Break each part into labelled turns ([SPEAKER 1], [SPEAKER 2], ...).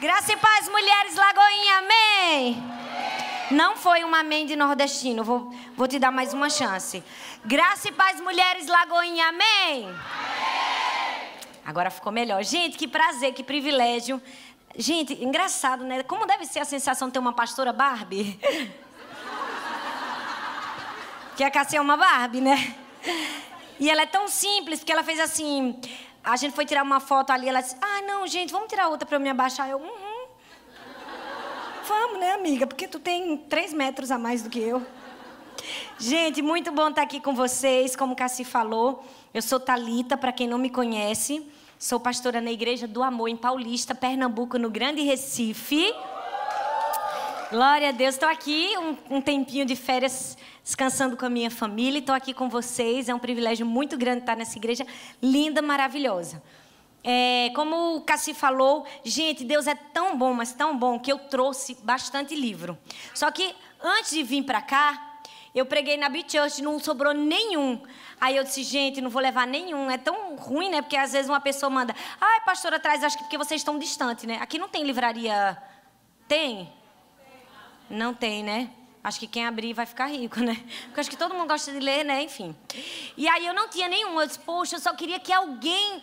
[SPEAKER 1] Graça e paz, mulheres Lagoinha, amém. Não foi um amém de nordestino, vou, vou te dar mais uma chance. Graça e paz, mulheres Lagoinha, amém. Agora ficou melhor. Gente, que prazer, que privilégio. Gente, engraçado, né? Como deve ser a sensação de ter uma pastora Barbie? que a Cassia é uma Barbie, né? E ela é tão simples, porque ela fez assim. A gente foi tirar uma foto ali, ela disse: Ah, não, gente, vamos tirar outra para eu me abaixar. Eu, uhum. Vamos, né, amiga? Porque tu tem três metros a mais do que eu. Gente, muito bom estar aqui com vocês. Como Cassi falou, eu sou Talita, para quem não me conhece. Sou pastora na Igreja do Amor em Paulista, Pernambuco, no Grande Recife. Glória a Deus. Estou aqui um, um, tempinho de férias, descansando com a minha família. Estou aqui com vocês. É um privilégio muito grande estar nessa igreja linda, maravilhosa. É, como o Cassi falou, gente, Deus é tão bom, mas tão bom, que eu trouxe bastante livro. Só que antes de vir para cá, eu preguei na Beach Church, não sobrou nenhum. Aí eu disse, gente, não vou levar nenhum. É tão ruim, né? Porque às vezes uma pessoa manda, ai, pastora, traz, acho que porque vocês estão distantes, né? Aqui não tem livraria. Tem? Não tem, né? Acho que quem abrir vai ficar rico, né? Porque acho que todo mundo gosta de ler, né? Enfim. E aí eu não tinha nenhum. Eu disse, poxa, eu só queria que alguém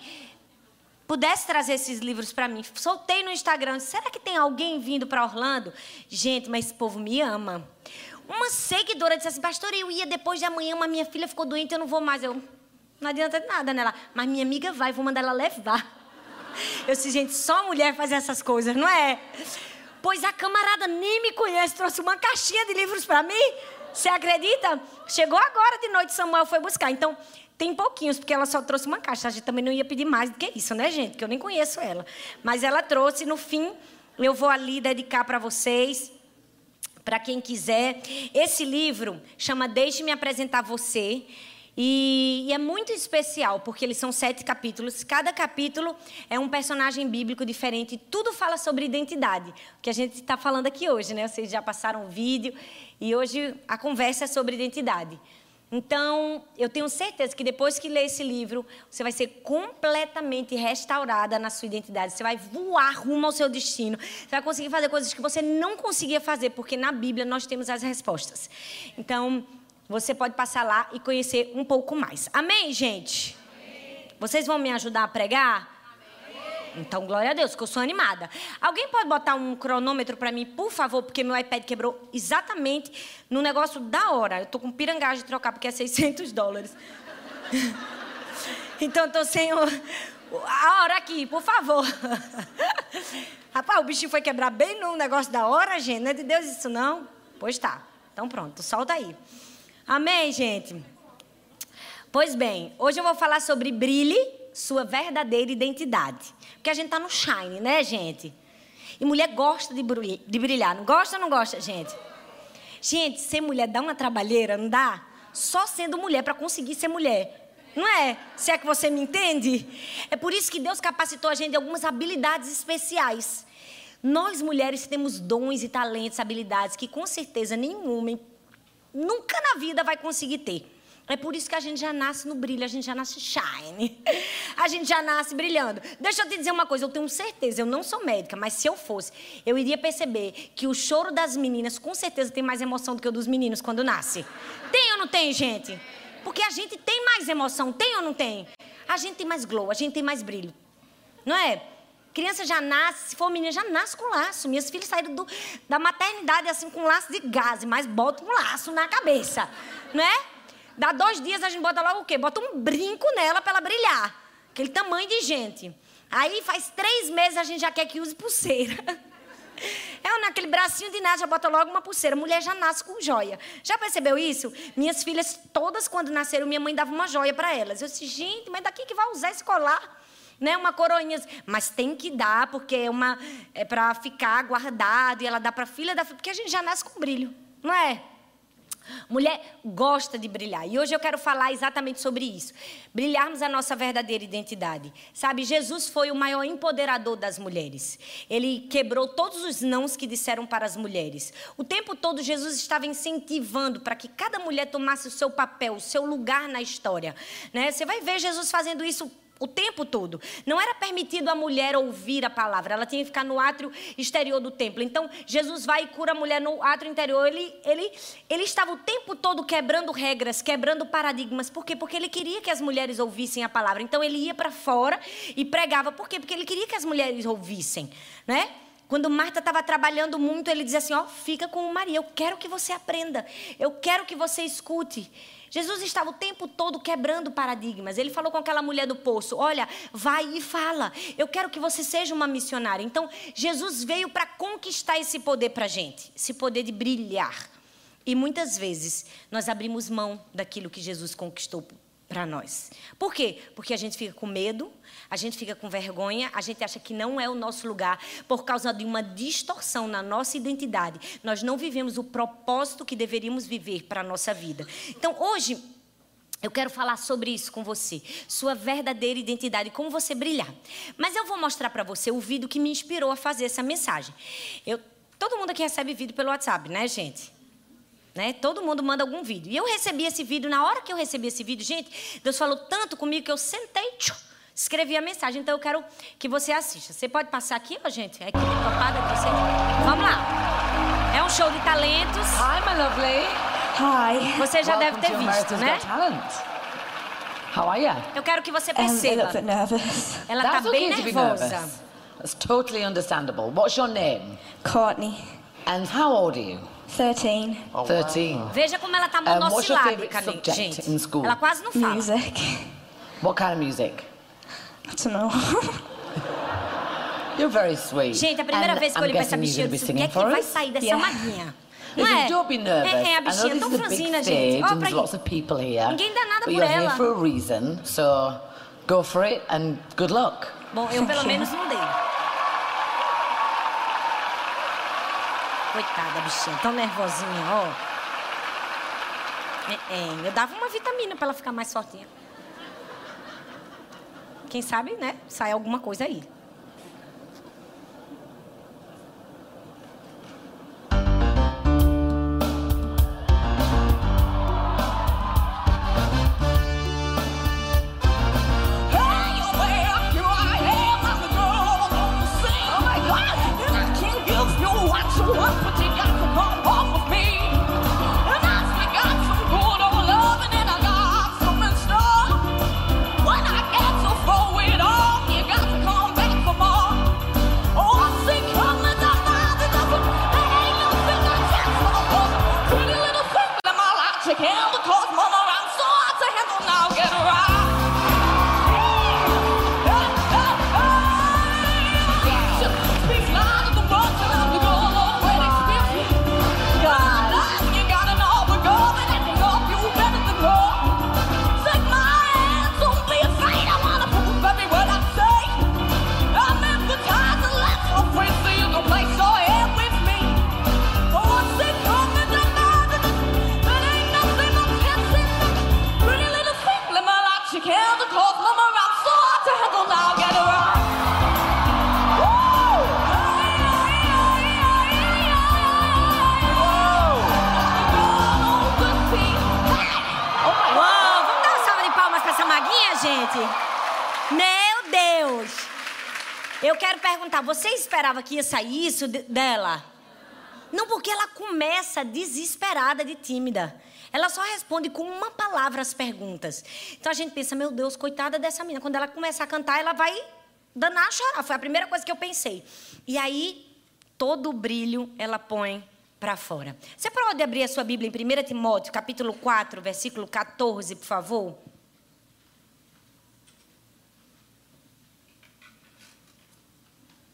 [SPEAKER 1] pudesse trazer esses livros para mim. Soltei no Instagram. Será que tem alguém vindo para Orlando? Gente, mas esse povo me ama. Uma seguidora disse assim, pastor, eu ia depois de amanhã, mas minha filha ficou doente, eu não vou mais. Eu, não adianta nada nela. Mas minha amiga vai, vou mandar ela levar. Eu disse, gente, só mulher faz essas coisas, não é? Pois a camarada nem me conhece, trouxe uma caixinha de livros para mim. Você acredita? Chegou agora de noite, Samuel foi buscar. Então, tem pouquinhos, porque ela só trouxe uma caixa. A gente também não ia pedir mais do que isso, né, gente? Que eu nem conheço ela. Mas ela trouxe, no fim, eu vou ali dedicar para vocês, para quem quiser. Esse livro chama Deixe-me apresentar você. E, e, é muito especial, porque eles são sete capítulos. Cada capítulo é um personagem bíblico diferente. Tudo fala sobre identidade, o que a gente está falando aqui hoje, né? Vocês já passaram o vídeo e hoje a conversa é sobre identidade. Então, eu tenho certeza que depois que ler esse livro, você vai ser completamente restaurada na sua identidade. Você vai voar rumo ao seu destino. Você vai conseguir fazer coisas que você não conseguia fazer, porque na Bíblia nós temos as respostas. Então, você pode passar lá e conhecer um pouco mais. Amém, gente? Amém. Vocês vão me ajudar a pregar? Amém. Então, glória a Deus, que eu sou animada. Alguém pode botar um cronômetro para mim, por favor, porque meu iPad quebrou exatamente no negócio da hora. Eu tô com pirangagem de trocar porque é 600 dólares. então, estou sem o... a hora aqui, por favor. Rapaz, o bichinho foi quebrar bem no negócio da hora, gente. Não é de Deus isso, não? Pois tá. Então, pronto, solta aí. Amém, gente? Pois bem, hoje eu vou falar sobre brilhe sua verdadeira identidade. Porque a gente tá no shine, né, gente? E mulher gosta de brilhar. Não gosta ou não gosta, gente? Gente, ser mulher dá uma trabalheira, não dá? Só sendo mulher para conseguir ser mulher. Não é? Se é que você me entende? É por isso que Deus capacitou a gente de algumas habilidades especiais. Nós mulheres temos dons e talentos, habilidades que com certeza nenhum homem nunca na vida vai conseguir ter. É por isso que a gente já nasce no brilho, a gente já nasce shine. A gente já nasce brilhando. Deixa eu te dizer uma coisa, eu tenho certeza, eu não sou médica, mas se eu fosse, eu iria perceber que o choro das meninas com certeza tem mais emoção do que o dos meninos quando nasce. Tem ou não tem, gente? Porque a gente tem mais emoção, tem ou não tem? A gente tem mais glow, a gente tem mais brilho. Não é? Criança já nasce, se for menina, já nasce com laço. Minhas filhas saíram do, da maternidade assim com laço de gás, mas bota um laço na cabeça, não é? Dá dois dias a gente bota logo o quê? Bota um brinco nela para ela brilhar. Aquele tamanho de gente. Aí faz três meses a gente já quer que use pulseira. É naquele bracinho de nada, já bota logo uma pulseira. Mulher já nasce com joia. Já percebeu isso? Minhas filhas, todas quando nasceram, minha mãe dava uma joia para elas. Eu disse, gente, mas daqui que vai usar esse colar? Né, uma coroinha, mas tem que dar porque é uma é para ficar guardado e ela dá para filha da filha, porque a gente já nasce com brilho, não é? Mulher gosta de brilhar. E hoje eu quero falar exatamente sobre isso. Brilharmos a nossa verdadeira identidade. Sabe, Jesus foi o maior empoderador das mulheres. Ele quebrou todos os nãos que disseram para as mulheres. O tempo todo Jesus estava incentivando para que cada mulher tomasse o seu papel, o seu lugar na história. Né? Você vai ver Jesus fazendo isso o tempo todo. Não era permitido a mulher ouvir a palavra, ela tinha que ficar no átrio exterior do templo. Então, Jesus vai e cura a mulher no átrio interior. Ele, ele, ele estava o tempo todo quebrando regras, quebrando paradigmas. Por quê? Porque ele queria que as mulheres ouvissem a palavra. Então, ele ia para fora e pregava. Por quê? Porque ele queria que as mulheres ouvissem, né? Quando Marta estava trabalhando muito, ele dizia assim: Ó, oh, fica com Maria, eu quero que você aprenda, eu quero que você escute. Jesus estava o tempo todo quebrando paradigmas. Ele falou com aquela mulher do poço: Olha, vai e fala. Eu quero que você seja uma missionária. Então, Jesus veio para conquistar esse poder para a gente esse poder de brilhar. E muitas vezes nós abrimos mão daquilo que Jesus conquistou para nós. Por quê? Porque a gente fica com medo, a gente fica com vergonha, a gente acha que não é o nosso lugar por causa de uma distorção na nossa identidade. Nós não vivemos o propósito que deveríamos viver para a nossa vida. Então, hoje, eu quero falar sobre isso com você, sua verdadeira identidade, como você brilhar. Mas eu vou mostrar para você o vídeo que me inspirou a fazer essa mensagem. Eu, todo mundo aqui recebe vídeo pelo WhatsApp, né, gente? Né? Todo mundo manda algum vídeo. E eu recebi esse vídeo, na hora que eu recebi esse vídeo, gente, Deus falou tanto comigo que eu sentei, tchum, escrevi a mensagem. Então eu quero que você assista. Você pode passar aqui, ó, gente? A equipe topada de você. Vamos lá. É um show de talentos.
[SPEAKER 2] Hi, my lovely.
[SPEAKER 1] Hi. Você já
[SPEAKER 2] Welcome
[SPEAKER 1] deve ter
[SPEAKER 2] to
[SPEAKER 1] visto, né?
[SPEAKER 2] How are you?
[SPEAKER 1] Eu quero que você
[SPEAKER 3] Um,
[SPEAKER 1] perceba.
[SPEAKER 3] nervous.
[SPEAKER 1] Ela tá
[SPEAKER 2] That's
[SPEAKER 1] bem
[SPEAKER 2] okay to be
[SPEAKER 1] nervosa.
[SPEAKER 2] That's totally understandable. What's your name?
[SPEAKER 3] Courtney,
[SPEAKER 2] And how old are you?
[SPEAKER 3] 13.
[SPEAKER 2] 13.
[SPEAKER 1] Veja como ela tá monossilábica,
[SPEAKER 2] subject
[SPEAKER 1] gente.
[SPEAKER 2] in school?
[SPEAKER 1] Ela quase não fala.
[SPEAKER 3] Music.
[SPEAKER 2] What kind of music?
[SPEAKER 3] I don't know.
[SPEAKER 2] You're very sweet.
[SPEAKER 1] Gente, a primeira
[SPEAKER 2] And
[SPEAKER 1] vez que eu olhei pra essa bichinha, eu disse, o que é que vai sair dessa
[SPEAKER 3] Yeah.
[SPEAKER 1] maguinha? Não é?
[SPEAKER 2] don't be nervous.
[SPEAKER 1] É, é, a bichinha
[SPEAKER 2] this
[SPEAKER 1] tão franzina, gente.
[SPEAKER 2] And
[SPEAKER 1] pra
[SPEAKER 2] lots of people here.
[SPEAKER 1] Ninguém dá nada
[SPEAKER 2] but
[SPEAKER 1] por
[SPEAKER 2] you're
[SPEAKER 1] ela.
[SPEAKER 2] here for a reason, so go for it and good luck.
[SPEAKER 1] Bom, eu pelo menos não dei. Coitada, bichinha, tão nervosinha, ó. É, é, eu dava uma vitamina pra ela ficar mais fortinha. Quem sabe, né? Sai alguma coisa aí. Esperava que ia sair isso de- dela? Não, porque ela começa desesperada de tímida. Ela só responde com uma palavra as perguntas. Então a gente pensa, meu Deus, coitada dessa menina. Quando ela começa a cantar, ela vai danar a chorar. Foi a primeira coisa que eu pensei. E aí, todo o brilho ela põe para fora. Você pode abrir a sua Bíblia em 1 Timóteo, capítulo 4, versículo 14, por favor?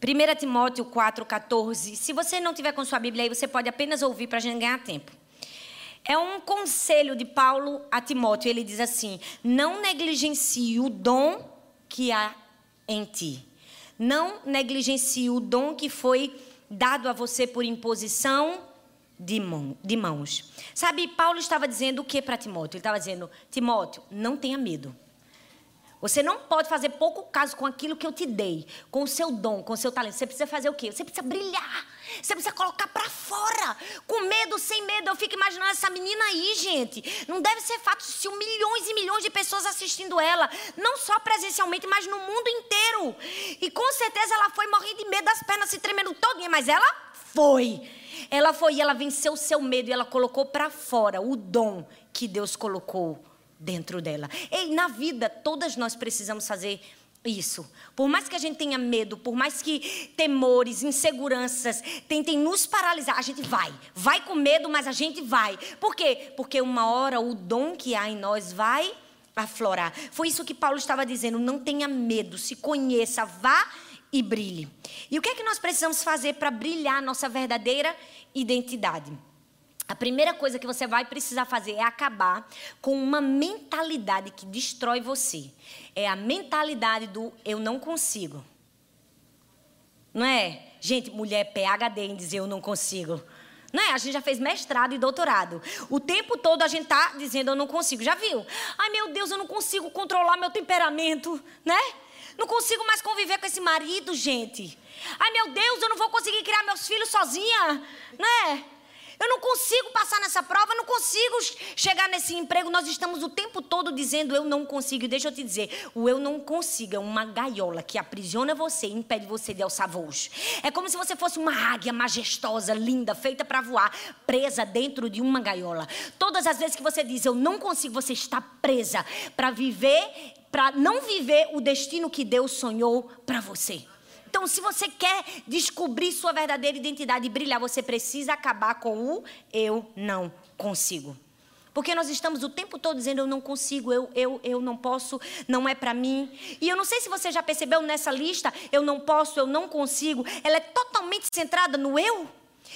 [SPEAKER 1] Primeira Timóteo 4,14. Se você não tiver com sua Bíblia aí, você pode apenas ouvir para a gente ganhar tempo. É um conselho de Paulo a Timóteo. Ele diz assim: Não negligencie o dom que há em ti. Não negligencie o dom que foi dado a você por imposição de, mão, de mãos. Sabe, Paulo estava dizendo o que para Timóteo? Ele estava dizendo: Timóteo, não tenha medo. Você não pode fazer pouco caso com aquilo que eu te dei, com o seu dom, com o seu talento. Você precisa fazer o quê? Você precisa brilhar. Você precisa colocar para fora. Com medo, sem medo. Eu fico imaginando essa menina aí, gente. Não deve ser fato se milhões e milhões de pessoas assistindo ela. Não só presencialmente, mas no mundo inteiro. E com certeza ela foi morrendo de medo, as pernas se tremendo todinha. Mas ela foi. Ela foi e ela venceu o seu medo e ela colocou para fora o dom que Deus colocou dentro dela. Ei, na vida, todas nós precisamos fazer isso. Por mais que a gente tenha medo, por mais que temores, inseguranças tentem nos paralisar, a gente vai. Vai com medo, mas a gente vai. Por quê? Porque uma hora o dom que há em nós vai aflorar. Foi isso que Paulo estava dizendo. Não tenha medo, se conheça, vá e brilhe. E o que é que nós precisamos fazer para brilhar nossa verdadeira identidade? A primeira coisa que você vai precisar fazer é acabar com uma mentalidade que destrói você. É a mentalidade do eu não consigo. Não é? Gente, mulher PhD em dizer eu não consigo. Não é? A gente já fez mestrado e doutorado. O tempo todo a gente tá dizendo eu não consigo. Já viu? Ai, meu Deus, eu não consigo controlar meu temperamento, né? Não consigo mais conviver com esse marido, gente. Ai, meu Deus, eu não vou conseguir criar meus filhos sozinha, né? Eu não consigo passar nessa prova, eu não consigo chegar nesse emprego. Nós estamos o tempo todo dizendo eu não consigo. Deixa eu te dizer, o eu não consigo é uma gaiola que aprisiona você e impede você de alçar voos. É como se você fosse uma águia majestosa, linda, feita para voar, presa dentro de uma gaiola. Todas as vezes que você diz eu não consigo, você está presa para viver, para não viver o destino que Deus sonhou para você. Então, se você quer descobrir sua verdadeira identidade e brilhar, você precisa acabar com o eu não consigo. Porque nós estamos o tempo todo dizendo eu não consigo, eu, eu, eu não posso, não é para mim. E eu não sei se você já percebeu nessa lista, eu não posso, eu não consigo, ela é totalmente centrada no eu.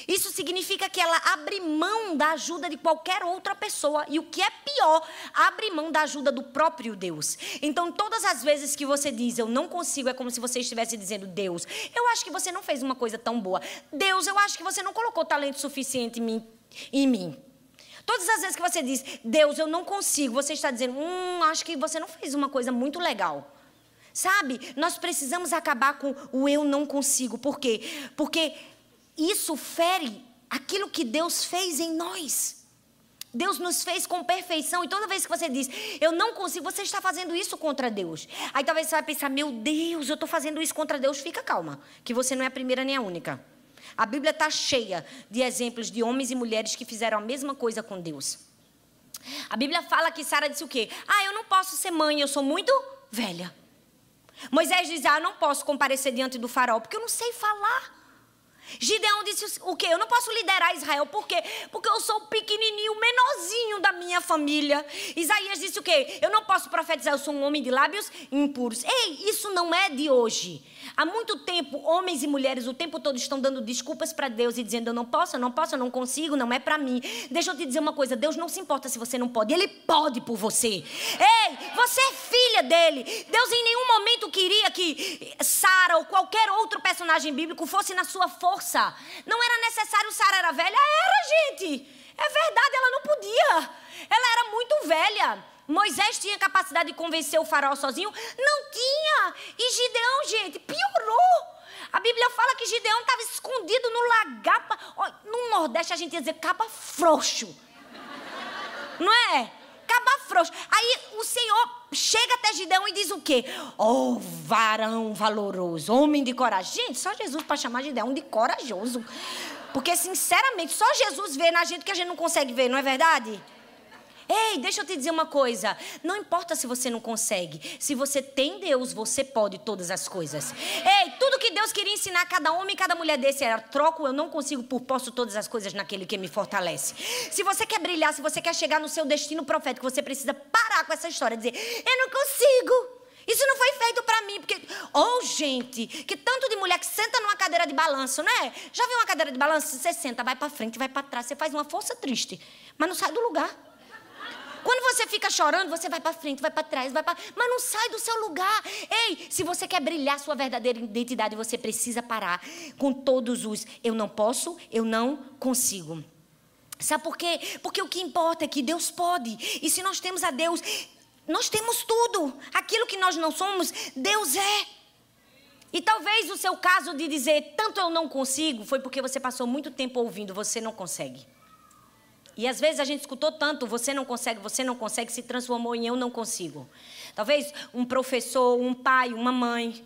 [SPEAKER 1] Isso significa que ela abre mão da ajuda de qualquer outra pessoa e o que é pior, abre mão da ajuda do próprio Deus. Então, todas as vezes que você diz eu não consigo, é como se você estivesse dizendo Deus, eu acho que você não fez uma coisa tão boa. Deus, eu acho que você não colocou talento suficiente em mim. Em mim. Todas as vezes que você diz Deus, eu não consigo, você está dizendo, hum, acho que você não fez uma coisa muito legal. Sabe? Nós precisamos acabar com o eu não consigo. Por quê? Porque isso fere aquilo que Deus fez em nós. Deus nos fez com perfeição e toda vez que você diz, eu não consigo, você está fazendo isso contra Deus. Aí talvez você vai pensar, meu Deus, eu estou fazendo isso contra Deus. Fica calma, que você não é a primeira nem a única. A Bíblia está cheia de exemplos de homens e mulheres que fizeram a mesma coisa com Deus. A Bíblia fala que Sara disse o quê? Ah, eu não posso ser mãe, eu sou muito velha. Moisés diz, ah, eu não posso comparecer diante do farol, porque eu não sei falar. Gideão disse o quê? Eu não posso liderar Israel. Por quê? Porque eu sou o pequenininho, o menorzinho da minha família. Isaías disse o quê? Eu não posso profetizar, eu sou um homem de lábios impuros. Ei, isso não é de hoje. Há muito tempo, homens e mulheres o tempo todo estão dando desculpas para Deus e dizendo: Eu não posso, eu não posso, eu não consigo, não é para mim. Deixa eu te dizer uma coisa: Deus não se importa se você não pode, Ele pode por você. Ei, você é filha dele. Deus em nenhum momento queria que Sara ou qualquer outro personagem bíblico fosse na sua força. Não era necessário, Sara era velha? Era, gente. É verdade, ela não podia. Ela era muito velha. Moisés tinha capacidade de convencer o faraó sozinho? Não tinha. E Gideão, gente, piorou. A Bíblia fala que Gideão estava escondido no lagar. No Nordeste a gente ia dizer caba frouxo. Não é? Caba frouxo. Aí o Senhor chega até Gideão e diz o quê? Oh, varão valoroso, homem de coragem. Gente, só Jesus para chamar Gideão de corajoso. Porque, sinceramente, só Jesus vê na gente que a gente não consegue ver, não é verdade? Ei, deixa eu te dizer uma coisa. Não importa se você não consegue. Se você tem Deus, você pode todas as coisas. Ei, tudo que Deus queria ensinar a cada homem e cada mulher desse era: troco, eu não consigo por posso todas as coisas naquele que me fortalece. Se você quer brilhar, se você quer chegar no seu destino profético, você precisa parar com essa história. Dizer: eu não consigo. Isso não foi feito para mim, porque. Oh, gente, que tanto de mulher que senta numa cadeira de balanço, né? Já viu uma cadeira de balanço? Você senta, vai para frente, vai para trás, você faz uma força triste, mas não sai do lugar. Quando você fica chorando, você vai para frente, vai para trás, vai para, mas não sai do seu lugar. Ei, se você quer brilhar sua verdadeira identidade, você precisa parar com todos os eu não posso, eu não consigo. Sabe por quê? Porque o que importa é que Deus pode. E se nós temos a Deus, Nós temos tudo. Aquilo que nós não somos, Deus é. E talvez o seu caso de dizer tanto eu não consigo foi porque você passou muito tempo ouvindo você não consegue. E às vezes a gente escutou tanto, você não consegue, você não consegue, se transformou em eu não consigo. Talvez um professor, um pai, uma mãe,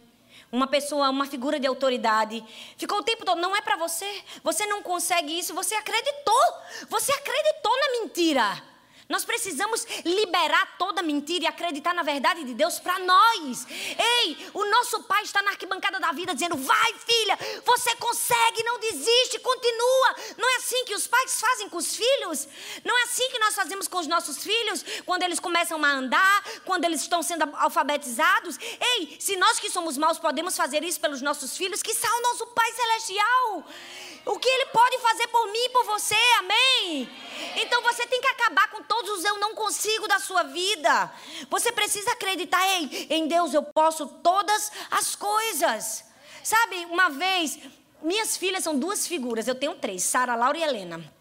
[SPEAKER 1] uma pessoa, uma figura de autoridade, ficou o tempo todo, não é para você, você não consegue isso, você acreditou, você acreditou na mentira. Nós precisamos liberar toda mentira e acreditar na verdade de Deus para nós. Ei, o nosso pai está na arquibancada da vida dizendo: vai, filha, você consegue, não desiste, continua. Não é assim que os pais fazem com os filhos? Não é assim que nós fazemos com os nossos filhos quando eles começam a andar, quando eles estão sendo alfabetizados? Ei, se nós que somos maus podemos fazer isso pelos nossos filhos, que o nosso Pai Celestial. O que Ele pode fazer por mim e por você, amém? Então você tem que acabar com todos os eu não consigo da sua vida. Você precisa acreditar, ei, em Deus eu posso todas as coisas. Sabe, uma vez, minhas filhas são duas figuras, eu tenho três, Sara, Laura e Helena.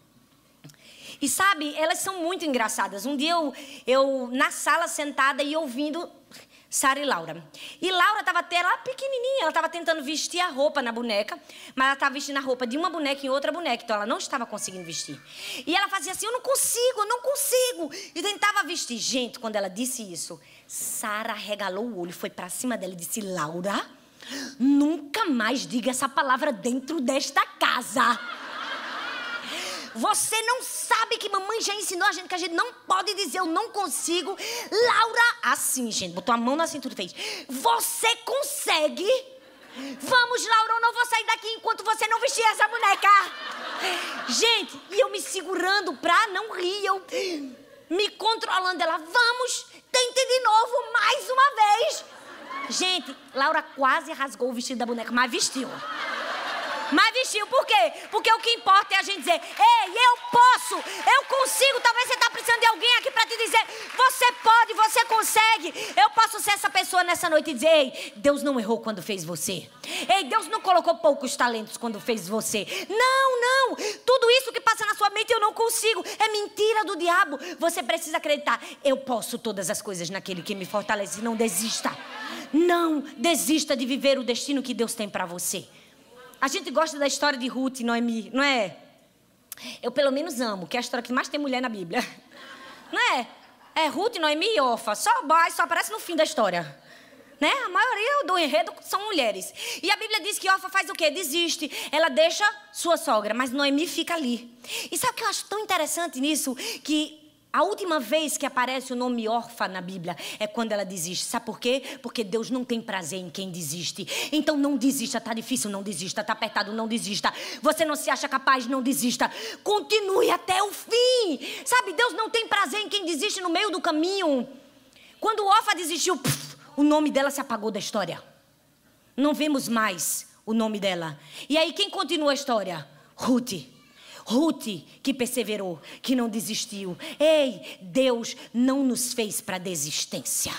[SPEAKER 1] E sabe, elas são muito engraçadas. Um dia eu, eu na sala sentada e ouvindo Sara e Laura. E Laura estava até lá pequenininha, ela estava tentando vestir a roupa na boneca, mas ela estava vestindo a roupa de uma boneca em outra boneca, então ela não estava conseguindo vestir. E ela fazia assim: Eu não consigo, eu não consigo. E tentava vestir. Gente, quando ela disse isso, Sara regalou o olho, foi para cima dela e disse: Laura, nunca mais diga essa palavra dentro desta casa. Você não sabe que mamãe já ensinou a gente que a gente não pode dizer eu não consigo. Laura, assim, gente, botou a mão na cintura e fez. Você consegue? Vamos, Laura, eu não vou sair daqui enquanto você não vestir essa boneca. Gente, e eu me segurando pra não rir, eu me controlando. Ela, vamos, tente de novo, mais uma vez. Gente, Laura quase rasgou o vestido da boneca, mas vestiu. Mas vestiu, por quê? Porque o que importa é a gente dizer: Ei, eu posso, eu consigo. Talvez você está precisando de alguém aqui para te dizer: Você pode, você consegue. Eu posso ser essa pessoa nessa noite e dizer: Ei, Deus não errou quando fez você. Ei, Deus não colocou poucos talentos quando fez você. Não, não. Tudo isso que passa na sua mente eu não consigo. É mentira do diabo. Você precisa acreditar: Eu posso todas as coisas naquele que me fortalece. Não desista. Não desista de viver o destino que Deus tem para você. A gente gosta da história de Ruth e Noemi, não é? Eu pelo menos amo, que é a história que mais tem mulher na Bíblia. Não é? É Ruth, Noemi e Orfa. Só, só aparece no fim da história. Né? A maioria do enredo são mulheres. E a Bíblia diz que Orfa faz o quê? Desiste. Ela deixa sua sogra, mas Noemi fica ali. E sabe o que eu acho tão interessante nisso? Que a última vez que aparece o nome órfã na Bíblia é quando ela desiste. Sabe por quê? Porque Deus não tem prazer em quem desiste. Então não desista. Tá difícil, não desista. Tá apertado, não desista. Você não se acha capaz, não desista. Continue até o fim. Sabe, Deus não tem prazer em quem desiste no meio do caminho. Quando órfã desistiu, o nome dela se apagou da história. Não vemos mais o nome dela. E aí quem continua a história? Ruth. Ruth, que perseverou, que não desistiu. Ei, Deus não nos fez para desistência.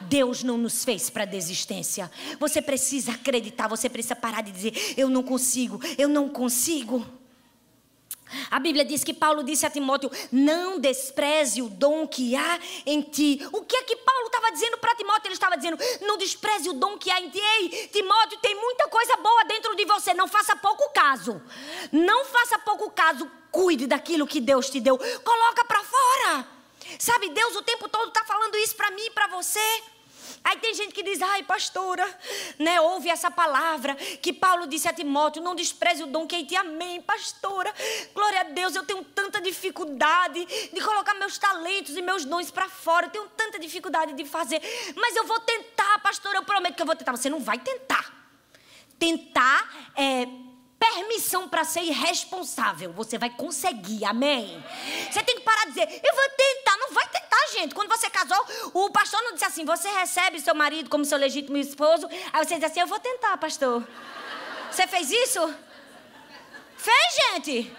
[SPEAKER 1] Deus não nos fez para desistência. Você precisa acreditar, você precisa parar de dizer: eu não consigo, eu não consigo. A Bíblia diz que Paulo disse a Timóteo: não despreze o dom que há em ti. O que é que Paulo estava dizendo para Timóteo? Ele estava dizendo: não despreze o dom que há em ti. Ei, Timóteo, tem muita coisa boa dentro de você. Não faça pouco caso. Não faça pouco caso. Cuide daquilo que Deus te deu. Coloca para fora. Sabe, Deus o tempo todo está falando isso para mim e para você. Aí tem gente que diz, ai, pastora, né, ouve essa palavra que Paulo disse a Timóteo: não despreze o dom que em ti. Amém, pastora. Glória a Deus, eu tenho tanta dificuldade de colocar meus talentos e meus dons para fora. Eu tenho tanta dificuldade de fazer. Mas eu vou tentar, pastora, eu prometo que eu vou tentar. Você não vai tentar. Tentar é permissão para ser irresponsável. Você vai conseguir, amém? Você tem que parar de dizer, eu vou tentar. Gente. Quando você casou, o pastor não disse assim, você recebe seu marido como seu legítimo esposo. Aí você diz assim, eu vou tentar, pastor. Você fez isso? Fez, gente?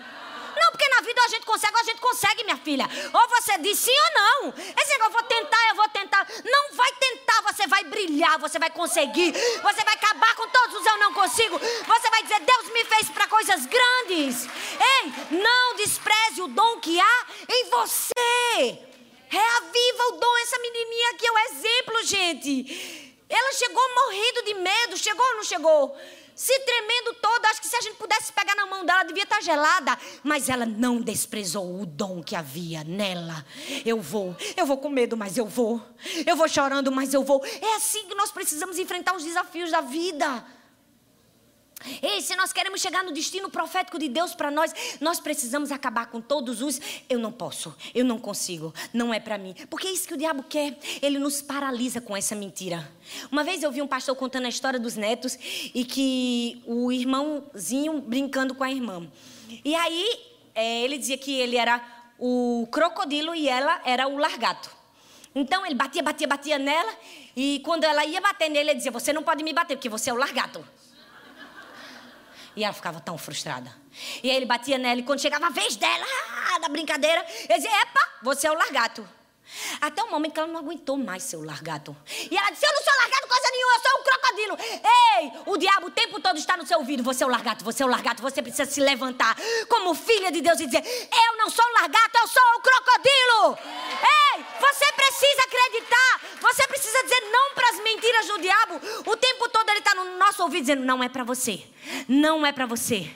[SPEAKER 1] Não, porque na vida a gente consegue, a gente consegue, minha filha. Ou você diz sim ou não. Esse negócio, eu vou tentar, eu vou tentar. Não vai tentar, você vai brilhar, você vai conseguir. Você vai acabar com todos os eu não consigo. Você vai dizer, Deus me fez para coisas grandes. Ei, não despreze o dom que há em você. Reaviva o dom. Essa menininha aqui é o exemplo, gente. Ela chegou morrendo de medo. Chegou ou não chegou? Se tremendo toda. Acho que se a gente pudesse pegar na mão dela, devia estar gelada. Mas ela não desprezou o dom que havia nela. Eu vou. Eu vou com medo, mas eu vou. Eu vou chorando, mas eu vou. É assim que nós precisamos enfrentar os desafios da vida. Ei, se nós queremos chegar no destino profético de Deus para nós, nós precisamos acabar com todos os eu não posso, eu não consigo, não é para mim. Porque é isso que o diabo quer. Ele nos paralisa com essa mentira. Uma vez eu vi um pastor contando a história dos netos e que o irmãozinho brincando com a irmã. E aí é, ele dizia que ele era o crocodilo e ela era o largato. Então ele batia, batia, batia nela e quando ela ia bater nele, ele dizia: Você não pode me bater porque você é o largato. E ela ficava tão frustrada. E aí ele batia nela e quando chegava a vez dela, ah, da brincadeira, ele dizia: Epa, você é o largato. Até o momento que ela não aguentou mais ser o largato. E ela disse: Eu não sou largato coisa nenhuma, eu sou um crocodilo. Ei, o diabo o tempo todo está no seu ouvido. Você é o largato, você é o largato. Você precisa se levantar como filha de Deus e dizer: Eu não sou o largato, eu sou o crocodilo. Ei, você precisa acreditar. Você precisa dizer não para as mentiras do diabo. O tempo todo ele está no nosso ouvido dizendo: Não é para você. Não é para você.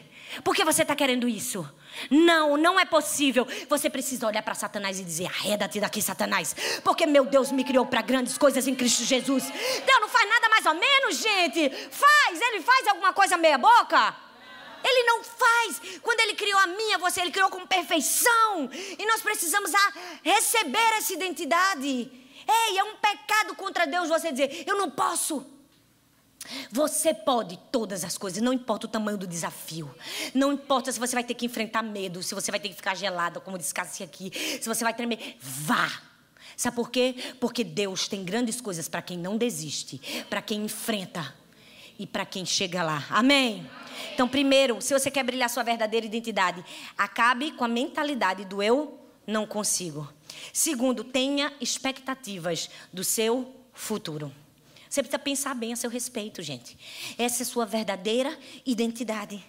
[SPEAKER 1] Por que você está querendo isso? Não, não é possível. Você precisa olhar para Satanás e dizer: arreda-te daqui, Satanás. Porque meu Deus me criou para grandes coisas em Cristo Jesus. Deus não faz nada mais ou menos, gente. Faz, ele faz alguma coisa meia-boca? Ele não faz. Quando ele criou a minha, você, ele criou com perfeição. E nós precisamos receber essa identidade. Ei, é um pecado contra Deus você dizer: eu não posso. Você pode todas as coisas, não importa o tamanho do desafio. Não importa se você vai ter que enfrentar medo, se você vai ter que ficar gelada, como disse Cassi aqui, se você vai tremer. Vá. Sabe por quê? Porque Deus tem grandes coisas para quem não desiste, para quem enfrenta e para quem chega lá. Amém? Então, primeiro, se você quer brilhar sua verdadeira identidade, acabe com a mentalidade do eu não consigo. Segundo, tenha expectativas do seu futuro. Você precisa pensar bem a seu respeito, gente. Essa é sua verdadeira identidade.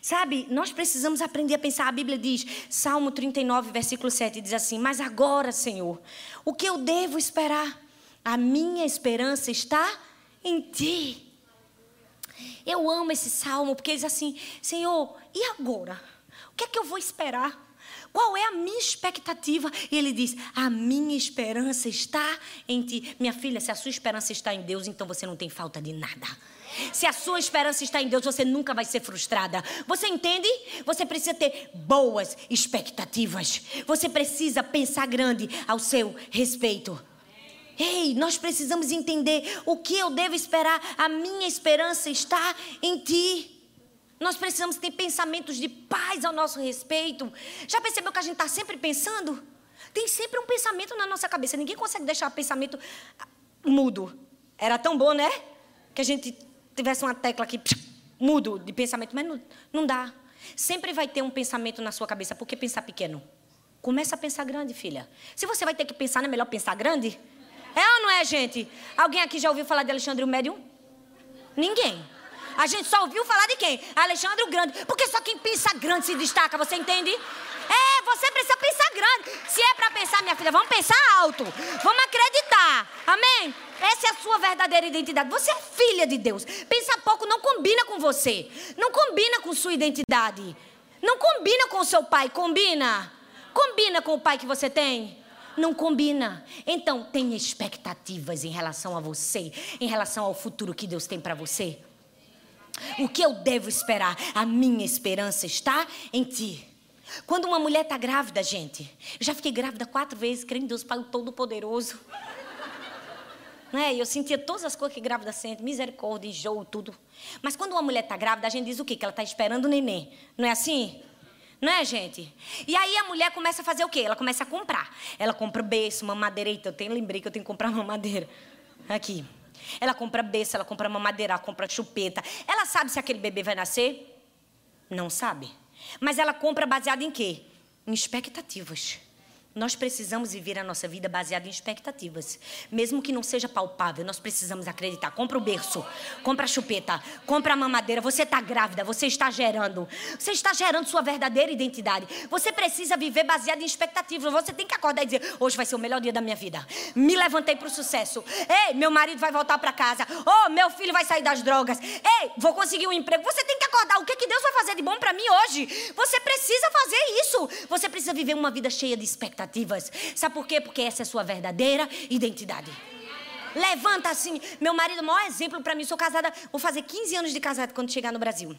[SPEAKER 1] Sabe, nós precisamos aprender a pensar. A Bíblia diz, Salmo 39, versículo 7, diz assim: Mas agora, Senhor, o que eu devo esperar? A minha esperança está em Ti. Eu amo esse salmo, porque diz assim: Senhor, e agora? O que é que eu vou esperar? Qual é a minha expectativa? E ele diz: A minha esperança está em ti. Minha filha, se a sua esperança está em Deus, então você não tem falta de nada. Se a sua esperança está em Deus, você nunca vai ser frustrada. Você entende? Você precisa ter boas expectativas. Você precisa pensar grande ao seu respeito. Ei, nós precisamos entender o que eu devo esperar. A minha esperança está em ti. Nós precisamos ter pensamentos de paz ao nosso respeito. Já percebeu que a gente está sempre pensando? Tem sempre um pensamento na nossa cabeça. Ninguém consegue deixar o pensamento mudo. Era tão bom, né? Que a gente tivesse uma tecla aqui, mudo de pensamento, mas não, não dá. Sempre vai ter um pensamento na sua cabeça. Por que pensar pequeno? Começa a pensar grande, filha. Se você vai ter que pensar, não é melhor pensar grande? É ou não é, gente? Alguém aqui já ouviu falar de Alexandre o Médium? Ninguém. A gente só ouviu falar de quem? Alexandre o Grande. Porque só quem pensa grande se destaca, você entende? É, você precisa pensar grande. Se é para pensar, minha filha, vamos pensar alto. Vamos acreditar. Amém? Essa é a sua verdadeira identidade. Você é filha de Deus. Pensar pouco não combina com você. Não combina com sua identidade. Não combina com o seu pai. Combina? Combina com o pai que você tem? Não combina. Então, tenha expectativas em relação a você, em relação ao futuro que Deus tem para você. O que eu devo esperar? A minha esperança está em ti. Quando uma mulher está grávida, gente, eu já fiquei grávida quatro vezes, crendo em Deus Pai Todo-Poderoso. Né? Eu sentia todas as coisas que grávida sente, misericórdia, enjoo, tudo. Mas quando uma mulher está grávida, a gente diz o quê? Que ela está esperando o neném. Não é assim? Não é, gente? E aí a mulher começa a fazer o quê? Ela começa a comprar. Ela compra berço, mamadeira. Eita, eu tenho, lembrei que eu tenho que comprar mamadeira. Aqui. Ela compra berço, ela compra mamadeira, ela compra chupeta. Ela sabe se aquele bebê vai nascer? Não sabe. Mas ela compra baseada em quê? Em expectativas. Nós precisamos viver a nossa vida baseada em expectativas. Mesmo que não seja palpável, nós precisamos acreditar. Compra o berço, compra a chupeta, compra a mamadeira. Você está grávida, você está gerando. Você está gerando sua verdadeira identidade. Você precisa viver baseado em expectativas. Você tem que acordar e dizer: hoje vai ser o melhor dia da minha vida. Me levantei para o sucesso. Ei, meu marido vai voltar para casa. Oh, meu filho vai sair das drogas. Ei, vou conseguir um emprego. Você tem que acordar. O que, que Deus vai fazer de bom para mim hoje? Você precisa fazer isso. Você precisa viver uma vida cheia de expectativas. Sabe por quê? Porque essa é a sua verdadeira identidade. Levanta assim. Meu marido, o maior exemplo para mim. Sou casada, vou fazer 15 anos de casada quando chegar no Brasil.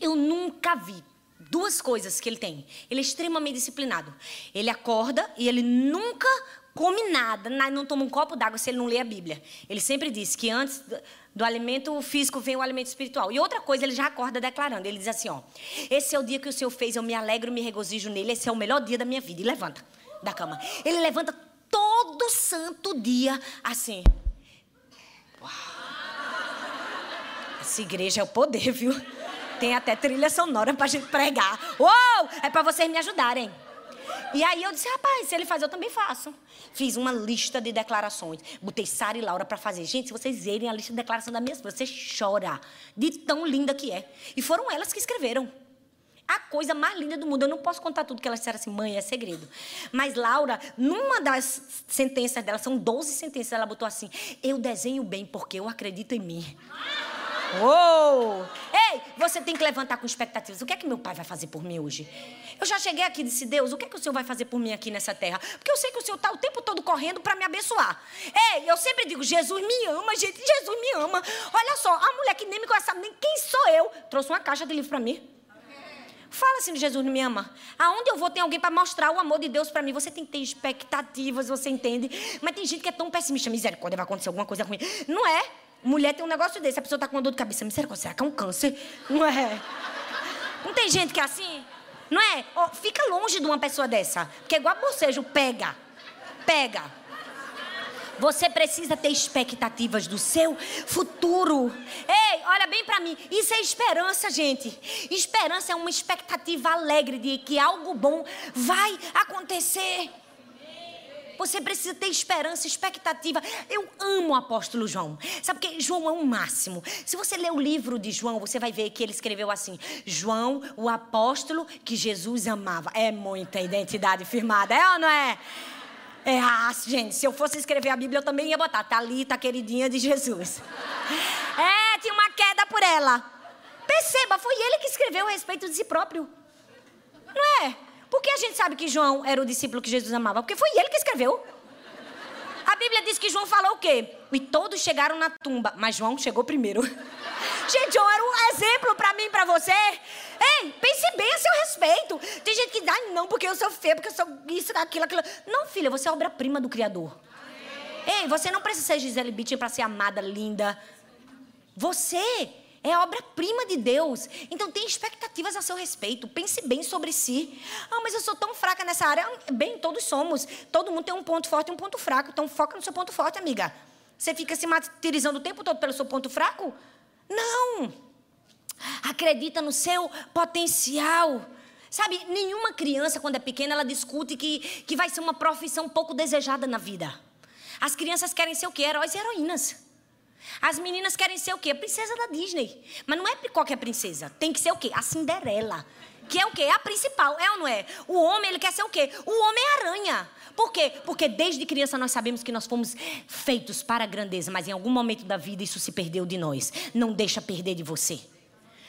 [SPEAKER 1] Eu nunca vi duas coisas que ele tem. Ele é extremamente disciplinado. Ele acorda e ele nunca come nada, na- não toma um copo d'água se ele não lê a Bíblia. Ele sempre diz que antes do, alimento físico vem o alimento espiritual. E outra coisa, ele já acorda declarando. Ele diz assim, ó: "Esse é o dia que o Senhor fez, eu me alegro, me regozijo nele. Esse é o melhor dia da minha vida." E levanta da cama. Ele levanta todo santo dia assim. Essa igreja é o poder, viu? Tem até trilha sonora pra gente pregar. Uou! É pra vocês me ajudarem. E aí eu disse, rapaz, se ele faz, eu também faço. Fiz uma lista de declarações. Botei Sara e Laura pra fazer. Gente, se vocês verem a lista de declaração da minha esposa, você chora de tão linda que é. E foram elas que escreveram. A coisa mais linda do mundo. Eu não posso contar tudo que elas disseram assim, mãe, é segredo. Mas Laura, numa das sentenças dela, são 12 sentenças, ela botou assim: Eu desenho bem porque eu acredito em mim. Uou! Ei, você tem que levantar com expectativas. O que é que meu pai vai fazer por mim hoje? Eu já cheguei aqui e disse, Deus, o que é que o Senhor vai fazer por mim aqui nessa terra? Porque eu sei que o Senhor está o tempo todo correndo para me abençoar. Ei, eu sempre digo, Jesus me ama, gente, Jesus me ama. Olha só, a mulher que nem me conhece, nem quem sou eu, trouxe uma caixa de livro para mim. Fala assim, Jesus me ama. Aonde eu vou ter alguém para mostrar o amor de Deus para mim? Você tem que ter expectativas, você entende? Mas tem gente que é tão pessimista. Misericórdia, vai acontecer alguma coisa ruim. Não é? Mulher tem um negócio desse. A pessoa tá com uma dor de cabeça. Misericórdia, será que é um câncer? Não é? Não tem gente que é assim? Não é? Ó, fica longe de uma pessoa dessa. Porque é igual bocejo, pega. Pega. Você precisa ter expectativas do seu futuro. Ei, olha bem para mim. Isso é esperança, gente. Esperança é uma expectativa alegre de que algo bom vai acontecer. Você precisa ter esperança, expectativa. Eu amo o apóstolo João. Sabe porque João é o máximo. Se você ler o livro de João, você vai ver que ele escreveu assim: João, o apóstolo que Jesus amava. É muita identidade firmada, é ou não é? É, ah, gente, se eu fosse escrever a Bíblia, eu também ia botar Talita, queridinha de Jesus. É, tinha uma queda por ela. Perceba, foi ele que escreveu a respeito de si próprio. Não é? Por que a gente sabe que João era o discípulo que Jesus amava? Porque foi ele que escreveu. A Bíblia diz que João falou o quê? E todos chegaram na tumba, mas João chegou primeiro. Gente, João era um exemplo pra mim pra você. Ei, pense bem a seu respeito. Tem gente que ai não, porque eu sou feia, porque eu sou isso, aquilo, aquilo. Não, filha, você é obra-prima do Criador. Ei, você não precisa ser Gisele Bündchen pra ser amada, linda. Você é obra-prima de Deus. Então tenha expectativas a seu respeito. Pense bem sobre si. Ah, mas eu sou tão fraca nessa área. Bem, todos somos. Todo mundo tem um ponto forte e um ponto fraco. Então foca no seu ponto forte, amiga. Você fica se martirizando o tempo todo pelo seu ponto fraco? Não. Acredita no seu potencial. Sabe, nenhuma criança, quando é pequena, ela discute que, que vai ser uma profissão pouco desejada na vida. As crianças querem ser o quê? Heróis e heroínas. As meninas querem ser o quê? Princesa da Disney. Mas não é qualquer princesa. Tem que ser o quê? A Cinderela. Que é o quê? A principal, é ou não é? O homem, ele quer ser o quê? O homem é aranha. Por quê? Porque desde criança nós sabemos que nós fomos feitos para a grandeza, mas em algum momento da vida isso se perdeu de nós. Não deixa perder de você.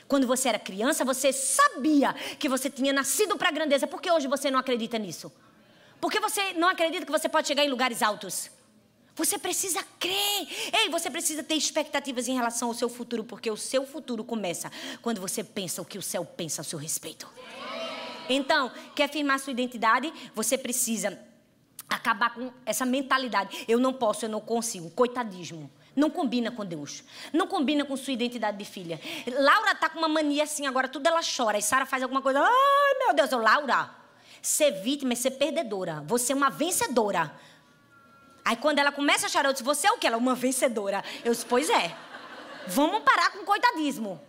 [SPEAKER 1] Quando você era criança, você sabia que você tinha nascido para a grandeza. Por que hoje você não acredita nisso? Porque você não acredita que você pode chegar em lugares altos? Você precisa crer. Ei, você precisa ter expectativas em relação ao seu futuro, porque o seu futuro começa quando você pensa o que o céu pensa a seu respeito. Então, quer firmar sua identidade? Você precisa acabar com essa mentalidade. Eu não posso, eu não consigo. Coitadismo. Não combina com Deus. Não combina com sua identidade de filha. Laura tá com uma mania assim, agora tudo ela chora. E Sara faz alguma coisa. Ai, meu Deus, eu, Laura. Ser vítima é ser perdedora. Você é uma vencedora. Aí quando ela começa a chorar, eu disse, você é o que? Ela uma vencedora. Eu disse, pois é. Vamos parar com coitadismo.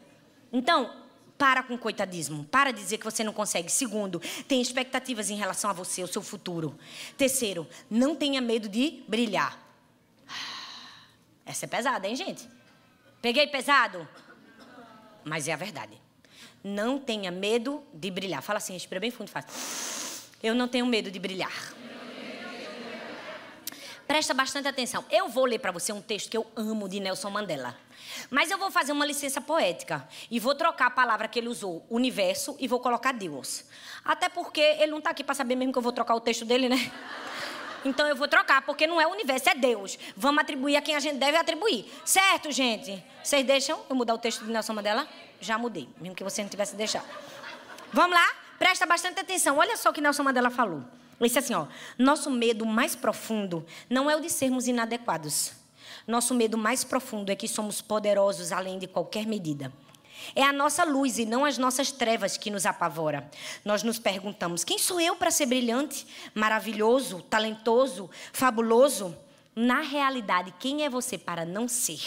[SPEAKER 1] Então, para com coitadismo. Para de dizer que você não consegue. Segundo, tem expectativas em relação a você, ao seu futuro. Terceiro, não tenha medo de brilhar. Essa é pesada, hein, gente? Peguei pesado? Mas é a verdade. Não tenha medo de brilhar. Fala assim, respira bem fundo, faz. Eu não tenho medo de brilhar. Presta bastante atenção. Eu vou ler para você um texto que eu amo de Nelson Mandela. Mas eu vou fazer uma licença poética e vou trocar a palavra que ele usou, universo, e vou colocar Deus. Até porque ele não está aqui para saber mesmo que eu vou trocar o texto dele, né? Então eu vou trocar, porque não é o universo, é Deus. Vamos atribuir a quem a gente deve atribuir. Certo, gente? Vocês deixam eu mudar o texto de Nelson Mandela? Já mudei, mesmo que você não tivesse deixado. Vamos lá? Presta bastante atenção. Olha só o que Nelson Mandela falou. Ele disse assim, ó. Nosso medo mais profundo não é o de sermos inadequados. Nosso medo mais profundo é que somos poderosos além de qualquer medida. É a nossa luz e não as nossas trevas que nos apavora. Nós nos perguntamos: quem sou eu para ser brilhante, maravilhoso, talentoso, fabuloso? Na realidade, quem é você para não ser?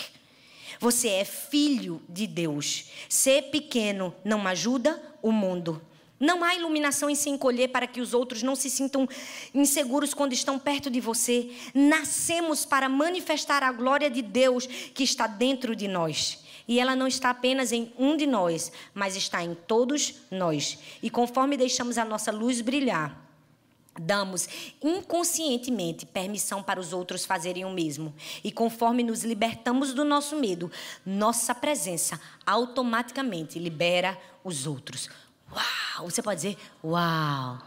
[SPEAKER 1] Você é filho de Deus. Ser pequeno não ajuda o mundo. Não há iluminação em se encolher para que os outros não se sintam inseguros quando estão perto de você. Nascemos para manifestar a glória de Deus que está dentro de nós. E ela não está apenas em um de nós, mas está em todos nós. E conforme deixamos a nossa luz brilhar, damos inconscientemente permissão para os outros fazerem o mesmo. E conforme nos libertamos do nosso medo, nossa presença automaticamente libera os outros. Uau! Você pode dizer, uau!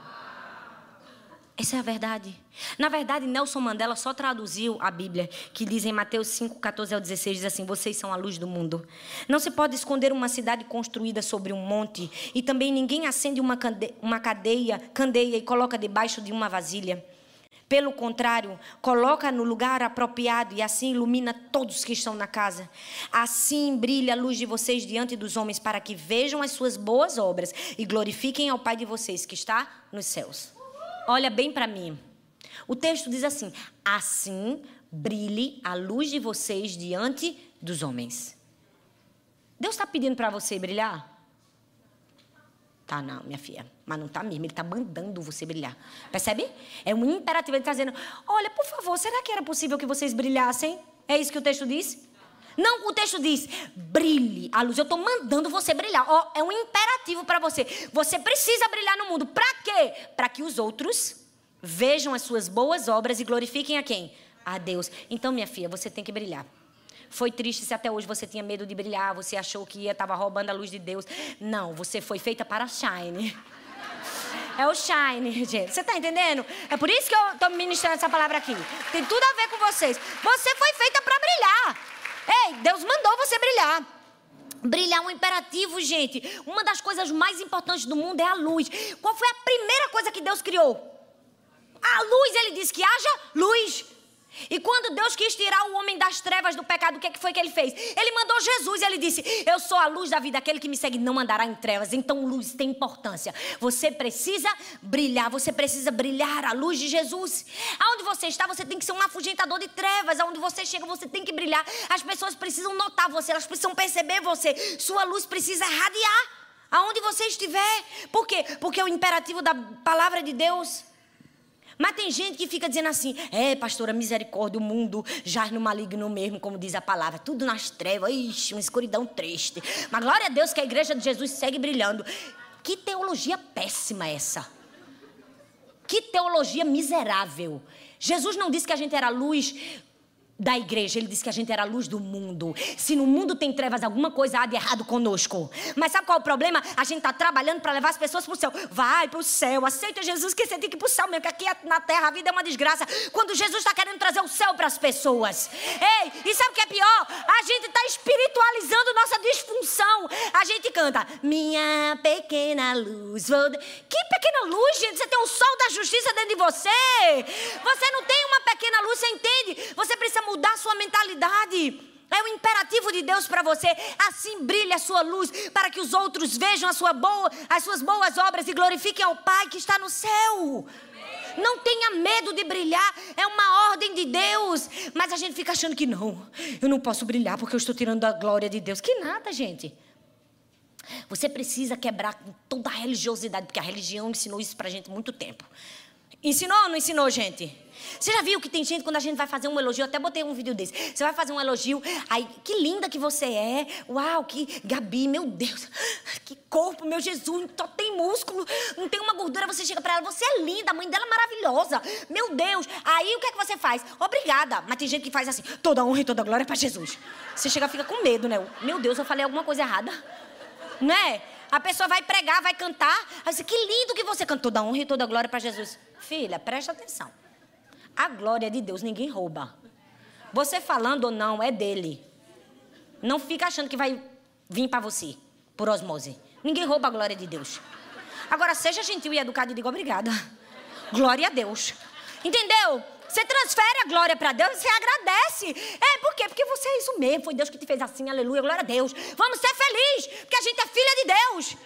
[SPEAKER 1] Essa é a verdade. Na verdade, Nelson Mandela só traduziu a Bíblia, que diz em Mateus 5, 14 ao 16, diz assim: Vocês são a luz do mundo. Não se pode esconder uma cidade construída sobre um monte, e também ninguém acende uma, cande uma cadeia, candeia e coloca debaixo de uma vasilha. Pelo contrário, coloca no lugar apropriado e assim ilumina todos que estão na casa. Assim brilha a luz de vocês diante dos homens, para que vejam as suas boas obras e glorifiquem ao Pai de vocês que está nos céus. Olha bem para mim. O texto diz assim: Assim brilhe a luz de vocês diante dos homens. Deus está pedindo para você brilhar? Tá, não, minha filha. Mas não tá mesmo. Ele está mandando você brilhar. Percebe? É um imperativo. Ele está dizendo: Olha, por favor, será que era possível que vocês brilhassem? É isso que o texto diz? Não, o texto diz: brilhe a luz. Eu estou mandando você brilhar. Oh, é um imperativo para você. Você precisa brilhar no mundo. Para quê? Para que os outros vejam as suas boas obras e glorifiquem a quem? A Deus. Então, minha filha, você tem que brilhar. Foi triste se até hoje você tinha medo de brilhar, você achou que ia estava roubando a luz de Deus. Não, você foi feita para shine. É o shine, gente. Você está entendendo? É por isso que eu estou ministrando essa palavra aqui. Tem tudo a ver com vocês. Você foi feita para brilhar. Ei, Deus mandou você brilhar. Brilhar é um imperativo, gente. Uma das coisas mais importantes do mundo é a luz. Qual foi a primeira coisa que Deus criou? A luz, ele disse que haja luz. E quando Deus quis tirar o homem das trevas do pecado, o que, é que foi que ele fez? Ele mandou Jesus e ele disse: Eu sou a luz da vida, aquele que me segue não andará em trevas. Então, luz tem importância. Você precisa brilhar, você precisa brilhar a luz de Jesus. Aonde você está, você tem que ser um afugentador de trevas. Aonde você chega, você tem que brilhar. As pessoas precisam notar você, elas precisam perceber você. Sua luz precisa radiar aonde você estiver. Por quê? Porque o imperativo da palavra de Deus. Mas tem gente que fica dizendo assim: é, pastora, misericórdia, o mundo já no maligno mesmo, como diz a palavra, tudo nas trevas, ixi, uma escuridão triste. Mas glória a Deus que a igreja de Jesus segue brilhando. Que teologia péssima essa. Que teologia miserável. Jesus não disse que a gente era luz da igreja. Ele disse que a gente era a luz do mundo. Se no mundo tem trevas, alguma coisa há de errado conosco. Mas sabe qual é o problema? A gente está trabalhando para levar as pessoas para o céu. Vai para o céu, aceita Jesus, que você tem que ir para o céu mesmo, que aqui na terra a vida é uma desgraça. Quando Jesus está querendo trazer o céu para as pessoas. Ei, e sabe o que é pior? A gente está espiritualizando nossa disfunção. A gente canta, minha pequena luz. Que pequena luz, gente? Você tem o sol da justiça dentro de você. Você não tem uma pequena luz, você entende? Você precisa mudar sua mentalidade. É o imperativo de Deus para você. Assim brilha a sua luz, para que os outros vejam a sua boa, as suas boas obras e glorifiquem ao Pai que está no céu. Não tenha medo de brilhar, é uma ordem de Deus. Mas a gente fica achando que não, eu não posso brilhar porque eu estou tirando a glória de Deus. Que nada, gente. Você precisa quebrar com toda a religiosidade, porque a religião ensinou isso pra gente há muito tempo. Ensinou ou não ensinou, gente? Você já viu que tem gente, quando a gente vai fazer um elogio, até botei um vídeo desse. Você vai fazer um elogio, aí, que linda que você é. Uau, que Gabi, meu Deus. Que corpo, meu Jesus, só tem músculo, não tem uma gordura. Você chega pra ela, você é linda, a mãe dela é maravilhosa. Meu Deus. Aí o que é que você faz? Obrigada. Mas tem gente que faz assim, toda honra e toda glória pra Jesus. Você chega fica com medo, né? Meu Deus, eu falei alguma coisa errada. Né? A pessoa vai pregar, vai cantar. Aí você, que lindo que você canta. Toda honra e toda glória para Jesus. Filha, presta atenção. A glória de Deus ninguém rouba. Você falando ou não é dele. Não fica achando que vai vir para você por osmose. Ninguém rouba a glória de Deus. Agora seja gentil e educado e diga obrigada. Glória a Deus. Entendeu? Você transfere a glória para Deus, você agradece. É, por quê? Porque você é isso mesmo. Foi Deus que te fez assim, aleluia, glória a Deus. Vamos ser felizes, porque a gente é filha de Deus.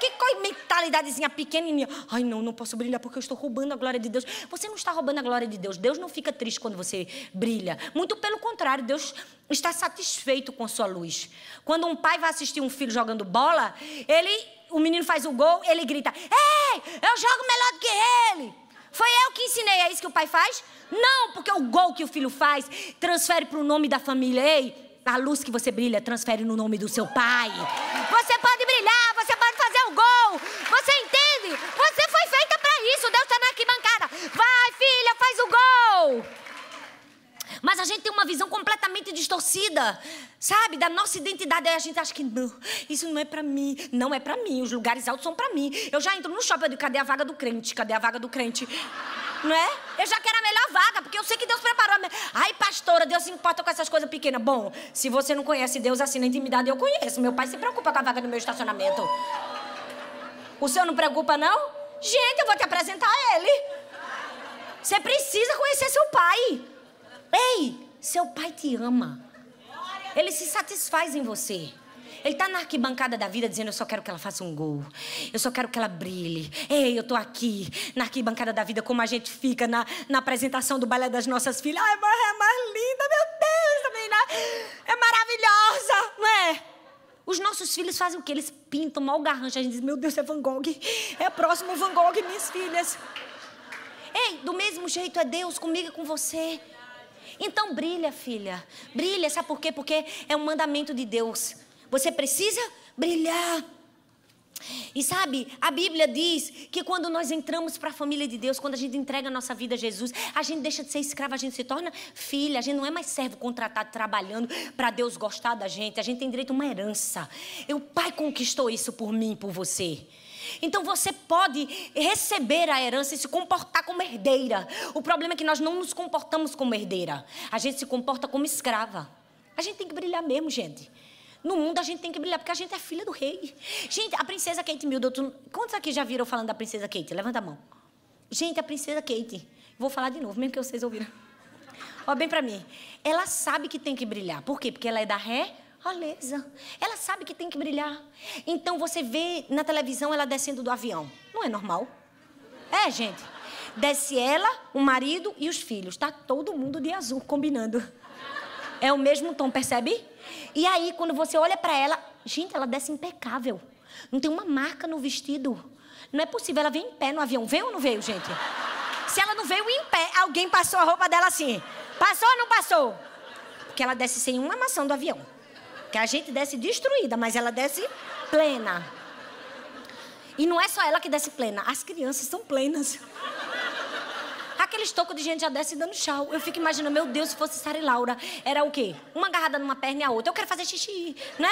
[SPEAKER 1] Que mentalidadezinha pequenininha. Ai, não, não posso brilhar porque eu estou roubando a glória de Deus. Você não está roubando a glória de Deus. Deus não fica triste quando você brilha. Muito pelo contrário, Deus está satisfeito com sua luz. Quando um pai vai assistir um filho jogando bola, ele, o menino faz o gol, ele grita: Ei, eu jogo melhor do que ele. Foi eu que ensinei, é isso que o pai faz? Não, porque o gol que o filho faz transfere para o nome da família. Ei, a luz que você brilha transfere no nome do seu pai. Você pode brilhar, você pode fazer o gol. Você entende? Você foi feita para isso. Deus está na arquibancada. Vai, filha, faz o gol. Mas a gente tem uma visão completamente distorcida, sabe? Da nossa identidade. Aí a gente acha que não, isso não é pra mim. Não é pra mim. Os lugares altos são pra mim. Eu já entro no shopping, digo, cadê a vaga do crente? Cadê a vaga do crente? Não é? Eu já quero a melhor vaga, porque eu sei que Deus preparou. A me... Ai, pastora, Deus se importa com essas coisas pequenas. Bom, se você não conhece Deus assim na intimidade, eu conheço. Meu pai se preocupa com a vaga do meu estacionamento. O senhor não preocupa, não? Gente, eu vou te apresentar a ele. Você precisa conhecer seu pai. Ei, seu pai te ama. Ele se satisfaz em você. Ele está na arquibancada da vida dizendo: Eu só quero que ela faça um gol. Eu só quero que ela brilhe. Ei, eu estou aqui na arquibancada da vida, como a gente fica na, na apresentação do balé das nossas filhas. Ai, mas é mais linda, meu Deus, né? É maravilhosa, não é? Os nossos filhos fazem o quê? Eles pintam mal garrancho. A gente diz: Meu Deus, é Van Gogh. É próximo Van Gogh, minhas filhas. Do mesmo jeito é Deus comigo e com você. Então brilha, filha. Brilha, sabe por quê? Porque é um mandamento de Deus. Você precisa brilhar. E sabe, a Bíblia diz que quando nós entramos para a família de Deus, quando a gente entrega a nossa vida a Jesus, a gente deixa de ser escravo, a gente se torna filha, a gente não é mais servo contratado trabalhando para Deus gostar da gente, a gente tem direito a uma herança. E o Pai conquistou isso por mim, por você. Então você pode receber a herança e se comportar como herdeira. O problema é que nós não nos comportamos como herdeira. A gente se comporta como escrava. A gente tem que brilhar mesmo, gente. No mundo a gente tem que brilhar, porque a gente é filha do rei. Gente, a princesa Kate Middleton. Quantos aqui já viram falando da princesa Kate? Levanta a mão. Gente, a princesa Kate. Vou falar de novo, mesmo que vocês ouviram. Ó, bem pra mim. Ela sabe que tem que brilhar. Por quê? Porque ela é da realeza. Ela sabe que tem que brilhar. Então você vê na televisão ela descendo do avião. Não é normal? É, gente. Desce ela, o marido e os filhos. Tá todo mundo de azul combinando. É o mesmo tom, percebe? E aí, quando você olha para ela, gente, ela desce impecável. Não tem uma marca no vestido. Não é possível, ela vem em pé no avião. Veio ou não veio, gente? Se ela não veio em pé, alguém passou a roupa dela assim. Passou ou não passou? Porque ela desce sem uma maçã do avião. Que a gente desce destruída, mas ela desce plena. E não é só ela que desce plena, as crianças são plenas. Aqueles tocos de gente já desce dando tchau. Eu fico imaginando, meu Deus, se fosse Sara e Laura, era o quê? Uma agarrada numa perna e a outra. Eu quero fazer xixi, né?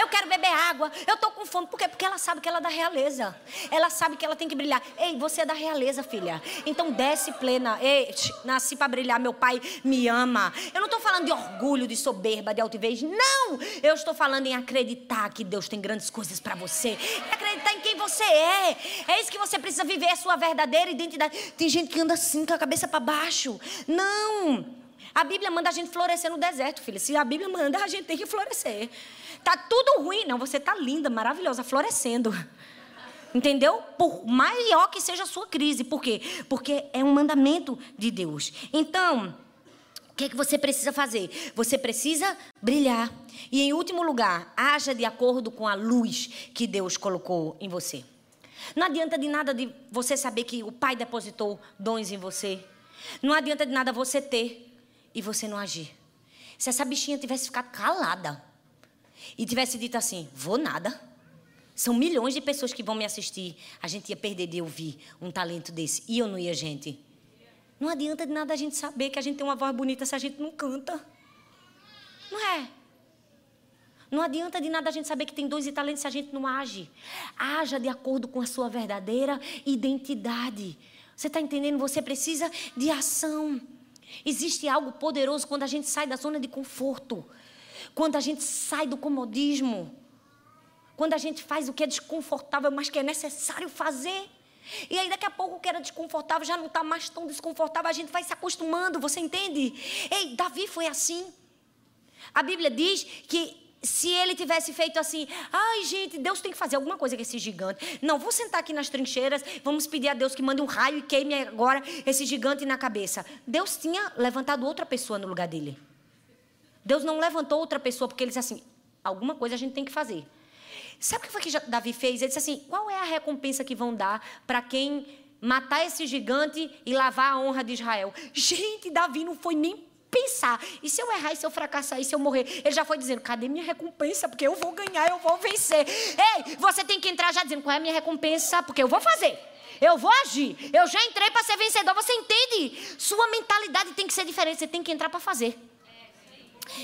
[SPEAKER 1] Eu quero beber água. Eu tô com fome. Por quê? Porque ela sabe que ela é da realeza. Ela sabe que ela tem que brilhar. Ei, você é da realeza, filha. Então desce plena. Ei, nasci para brilhar. Meu pai me ama. Eu não tô falando de orgulho, de soberba, de altivez. Não! Eu estou falando em acreditar que Deus tem grandes coisas para você. E acreditar em quem você é. É isso que você precisa viver, a sua verdadeira identidade. Tem gente que anda assim, a cabeça para baixo. Não! A Bíblia manda a gente florescer no deserto, filha. Se a Bíblia manda, a gente tem que florescer. Tá tudo ruim. Não, você tá linda, maravilhosa, florescendo. Entendeu? Por maior que seja a sua crise. Por quê? Porque é um mandamento de Deus. Então, O que é que você precisa fazer? Você precisa brilhar. E em último lugar, haja de acordo com a luz que Deus colocou em você. Não adianta de nada de você saber que o Pai depositou dons em você. Não adianta de nada você ter e você não agir. Se essa bichinha tivesse ficado calada e tivesse dito assim: vou nada. São milhões de pessoas que vão me assistir. A gente ia perder de ouvir um talento desse. E eu não ia, gente. Não adianta de nada a gente saber que a gente tem uma voz bonita se a gente não canta. Não é? Não adianta de nada a gente saber que tem dons e talentos se a gente não age. Haja de acordo com a sua verdadeira identidade. Você está entendendo? Você precisa de ação. Existe algo poderoso quando a gente sai da zona de conforto. Quando a gente sai do comodismo. Quando a gente faz o que é desconfortável, mas que é necessário fazer. E aí, daqui a pouco, o que era desconfortável já não está mais tão desconfortável. A gente vai se acostumando, você entende? Ei, Davi foi assim. A Bíblia diz que se ele tivesse feito assim, ai gente, Deus tem que fazer alguma coisa com esse gigante. Não, vou sentar aqui nas trincheiras, vamos pedir a Deus que mande um raio e queime agora esse gigante na cabeça. Deus tinha levantado outra pessoa no lugar dele. Deus não levantou outra pessoa porque ele disse assim: alguma coisa a gente tem que fazer. Sabe o que foi que Davi fez? Ele disse assim: qual é a recompensa que vão dar para quem matar esse gigante e lavar a honra de Israel? Gente, Davi não foi nem pensar. E se eu errar, e se eu fracassar, e se eu morrer? Ele já foi dizendo: cadê minha recompensa? Porque eu vou ganhar, eu vou vencer. Ei, você tem que entrar já dizendo: qual é a minha recompensa? Porque eu vou fazer. Eu vou agir. Eu já entrei para ser vencedor. Você entende? Sua mentalidade tem que ser diferente. Você tem que entrar para fazer.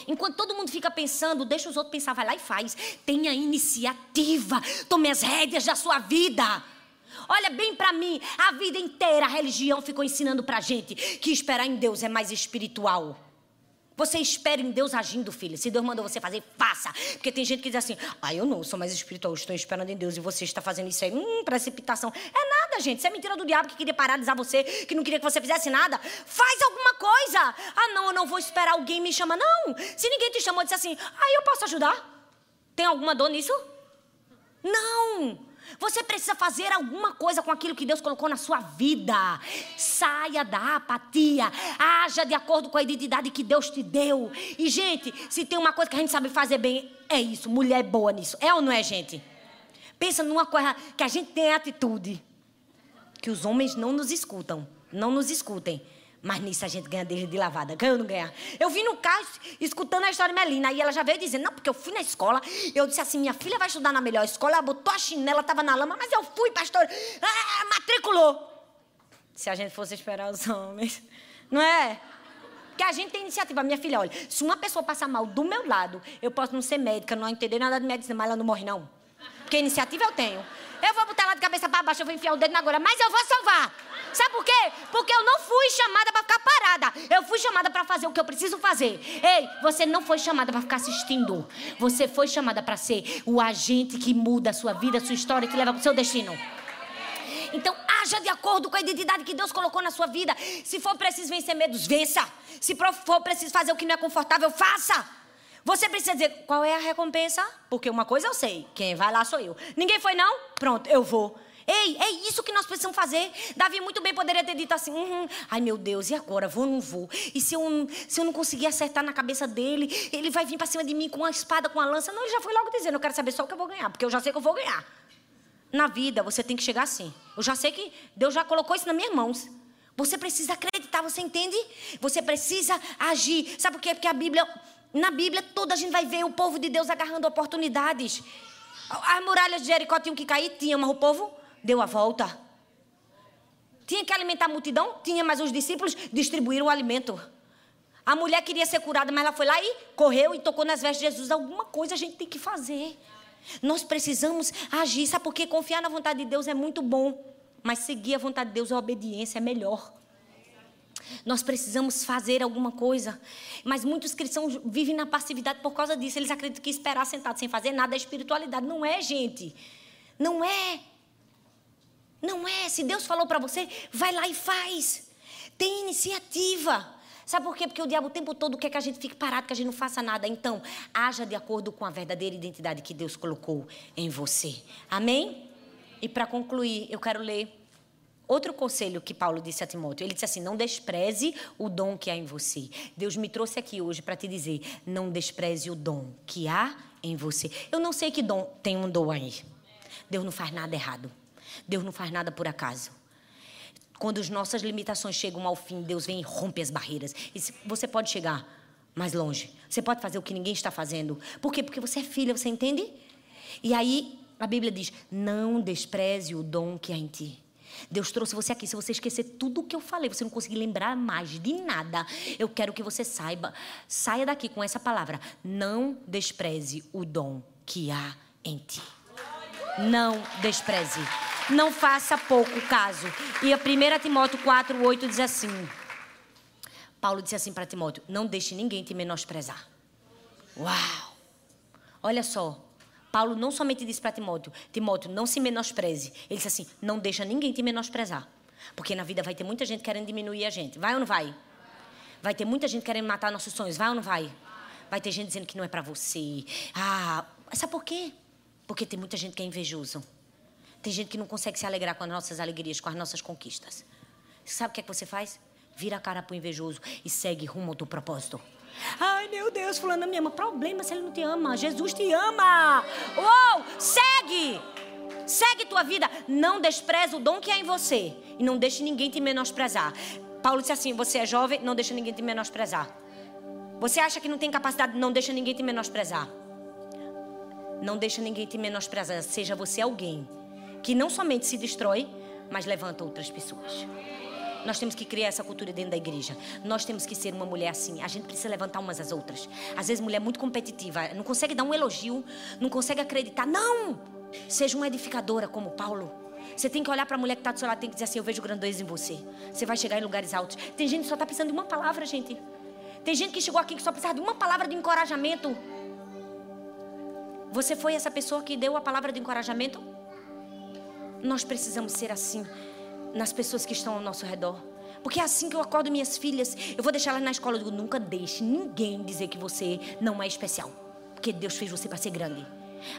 [SPEAKER 1] Enquanto todo mundo fica pensando, deixa os outros pensar, vai lá e faz. Tenha iniciativa. Tome as rédeas da sua vida. Olha bem para mim, a vida inteira a religião ficou ensinando pra gente que esperar em Deus é mais espiritual. Você espera em Deus agindo, filha. Se Deus mandou você fazer, faça. Porque tem gente que diz assim: ah, eu não sou mais espiritual, estou esperando em Deus e você está fazendo isso aí. Hum, precipitação. É nada, gente. Isso é mentira do diabo que queria paralisar você, que não queria que você fizesse nada. Faz alguma coisa. Ah, não, eu não vou esperar alguém me chamar. Não. Se ninguém te chamou, disse assim: ah, eu posso ajudar? Tem alguma dor nisso? Não. Você precisa fazer alguma coisa com aquilo que Deus colocou na sua vida. Saia da apatia. Haja de acordo com a identidade que Deus te deu. E, gente, se tem uma coisa que a gente sabe fazer bem, é isso. Mulher boa nisso. É ou não é, gente? Pensa numa coisa que a gente tem atitude. Que os homens não nos escutam. Não nos escutem. Mas nisso a gente ganha desde de lavada. Ganha ou não ganha? Eu vim no carro escutando a história de Melina. Aí ela já veio dizendo: Não, porque eu fui na escola. Eu disse assim: Minha filha vai estudar na melhor escola. Ela botou a chinela, estava na lama. Mas eu fui, pastor. Ah, matriculou. Se a gente fosse esperar os homens. Não é? Porque a gente tem iniciativa. Minha filha, olha, se uma pessoa passar mal do meu lado, eu posso não ser médica, não entender nada de medicina, mas ela não morre, não. Porque iniciativa eu tenho. Eu vou botar ela de cabeça para baixo, eu vou enfiar o dedo na goela, mas eu vou salvar. Sabe por quê? Porque eu não fui chamada para ficar parada. Eu fui chamada para fazer o que eu preciso fazer. Ei, você não foi chamada para ficar assistindo. Você foi chamada para ser o agente que muda a sua vida, a sua história, que leva para o seu destino. Então, haja de acordo com a identidade que Deus colocou na sua vida. Se for preciso vencer medos, vença. Se for preciso fazer o que não é confortável, faça. Você precisa dizer qual é a recompensa, porque uma coisa eu sei: quem vai lá sou eu. Ninguém foi, não? Pronto, eu vou. Ei, é isso que nós precisamos fazer. Davi muito bem poderia ter dito assim: uhum, ai meu Deus, e agora? Vou ou não vou? E se eu, se eu não conseguir acertar na cabeça dele, ele vai vir para cima de mim com uma espada, com uma lança? Não, ele já foi logo dizendo: eu quero saber só o que eu vou ganhar, porque eu já sei que eu vou ganhar. Na vida, você tem que chegar assim. Eu já sei que Deus já colocou isso nas minhas mãos. Você precisa acreditar, você entende? Você precisa agir. Sabe por quê? Porque a Bíblia, na Bíblia, toda a gente vai ver o povo de Deus agarrando oportunidades. As muralhas de Jericó tinham que cair? Tinha, mas o povo deu a volta. Tinha que alimentar a multidão? Tinha, mas os discípulos distribuíram o alimento. A mulher queria ser curada, mas ela foi lá e correu e tocou nas vestes de Jesus. Alguma coisa a gente tem que fazer. Nós precisamos agir. Sabe por quê? Confiar na vontade de Deus é muito bom. Mas seguir a vontade de Deus, a obediência é melhor. Nós precisamos fazer alguma coisa. Mas muitos cristãos vivem na passividade por causa disso. Eles acreditam que esperar sentado sem fazer nada é espiritualidade. Não é, gente. Não é. Não é. Se Deus falou para você, vai lá e faz. Tem iniciativa. Sabe por quê? Porque o diabo o tempo todo quer que a gente fique parado, que a gente não faça nada. Então, haja de acordo com a verdadeira identidade que Deus colocou em você. Amém? E para concluir, eu quero ler Outro conselho que Paulo disse a Timóteo, ele disse assim: não despreze o dom que há em você. Deus me trouxe aqui hoje para te dizer: não despreze o dom que há em você. Eu não sei que dom tem um dom aí. Deus não faz nada errado. Deus não faz nada por acaso. Quando as nossas limitações chegam ao fim, Deus vem e rompe as barreiras. E você pode chegar mais longe. Você pode fazer o que ninguém está fazendo. Por quê? Porque você é filha, você entende? E aí a Bíblia diz: não despreze o dom que há em ti. Deus trouxe você aqui. Se você esquecer tudo o que eu falei, você não conseguir lembrar mais de nada, eu quero que você saiba, saia daqui com essa palavra: não despreze o dom que há em ti. Não despreze. Não faça pouco caso. E a 1 Timóteo 4, 8 diz assim: Paulo disse assim para Timóteo: Não deixe ninguém te menosprezar. Uau! Olha só. Paulo não somente disse para Timóteo: Timóteo, não se menospreze. Ele disse assim: Não deixa ninguém te menosprezar. Porque na vida vai ter muita gente querendo diminuir a gente. Vai ou não vai? Vai ter muita gente querendo matar nossos sonhos. Vai ou não vai? Vai ter gente dizendo que não é para você. Ah, sabe por quê? Porque tem muita gente que é invejoso. Tem gente que não consegue se alegrar com as nossas alegrias, com as nossas conquistas. Sabe o que é que você faz? Vira a cara pro invejoso e segue rumo ao teu propósito. Ai, meu Deus, fulano me ama. Problema se ele não te ama. Jesus te ama. Uou, segue. Segue tua vida. Não despreze o dom que há em você. E não deixe ninguém te menosprezar. Paulo disse assim, você é jovem, não deixa ninguém te menosprezar. Você acha que não tem capacidade, não deixa ninguém te menosprezar. Não deixa ninguém te menosprezar. Seja você alguém que não somente se destrói, mas levanta outras pessoas. Nós temos que criar essa cultura dentro da igreja. Nós temos que ser uma mulher assim. A gente precisa levantar umas às outras. Às vezes, mulher muito competitiva, não consegue dar um elogio, não consegue acreditar. Não! Seja uma edificadora como Paulo. Você tem que olhar para a mulher que está do seu lado e tem que dizer assim: Eu vejo grandeza em você. Você vai chegar em lugares altos. Tem gente que só está precisando de uma palavra, gente. Tem gente que chegou aqui que só precisa de uma palavra de encorajamento. Você foi essa pessoa que deu a palavra de encorajamento? Nós precisamos ser assim nas pessoas que estão ao nosso redor. Porque é assim que eu acordo minhas filhas. Eu vou deixar elas na escola. Eu digo, nunca deixe ninguém dizer que você não é especial. Porque Deus fez você para ser grande.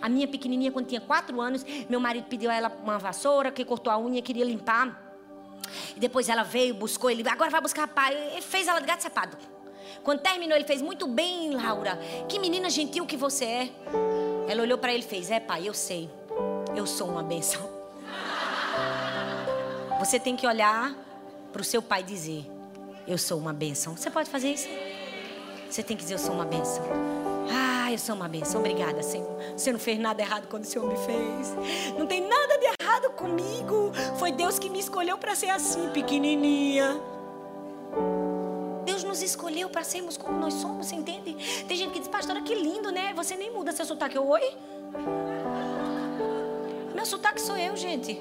[SPEAKER 1] A minha pequenininha, quando tinha quatro anos, meu marido pediu a ela uma vassoura, que cortou a unha, queria limpar. E depois ela veio, buscou ele. Agora vai buscar pai. E fez ela de gato sapato. Quando terminou, ele fez muito bem, Laura. Que menina gentil que você é. Ela olhou para ele e fez: É, pai, eu sei. Eu sou uma bênção. Você tem que olhar para o seu pai e dizer: Eu sou uma bênção. Você pode fazer isso? Você tem que dizer: Eu sou uma bênção. Ah, eu sou uma bênção. Obrigada, Senhor. Você não fez nada errado quando o Senhor me fez. Não tem nada de errado comigo. Foi Deus que me escolheu para ser assim, pequenininha. Deus nos escolheu para sermos como nós somos, você entende? Tem gente que diz, pastora, que lindo, né? Você nem muda seu sotaque. Eu, oi? Meu sotaque sou eu, gente.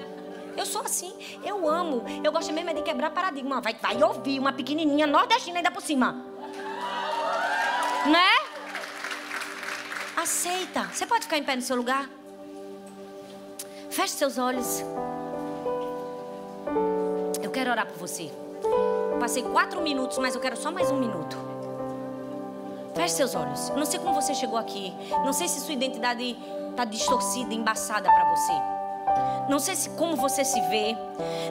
[SPEAKER 1] Eu sou assim. Eu amo. Eu gosto mesmo é de quebrar paradigma. Vai, vai ouvir uma pequenininha nordestina ainda por cima. Né? Aceita. Você pode ficar em pé no seu lugar? Feche seus olhos. Eu quero orar por você. Passei quatro minutos, mas eu quero só mais um minuto. Feche seus olhos. Não sei como você chegou aqui. Não sei se sua identidade está distorcida, embaçada para você. Não sei se como você se vê.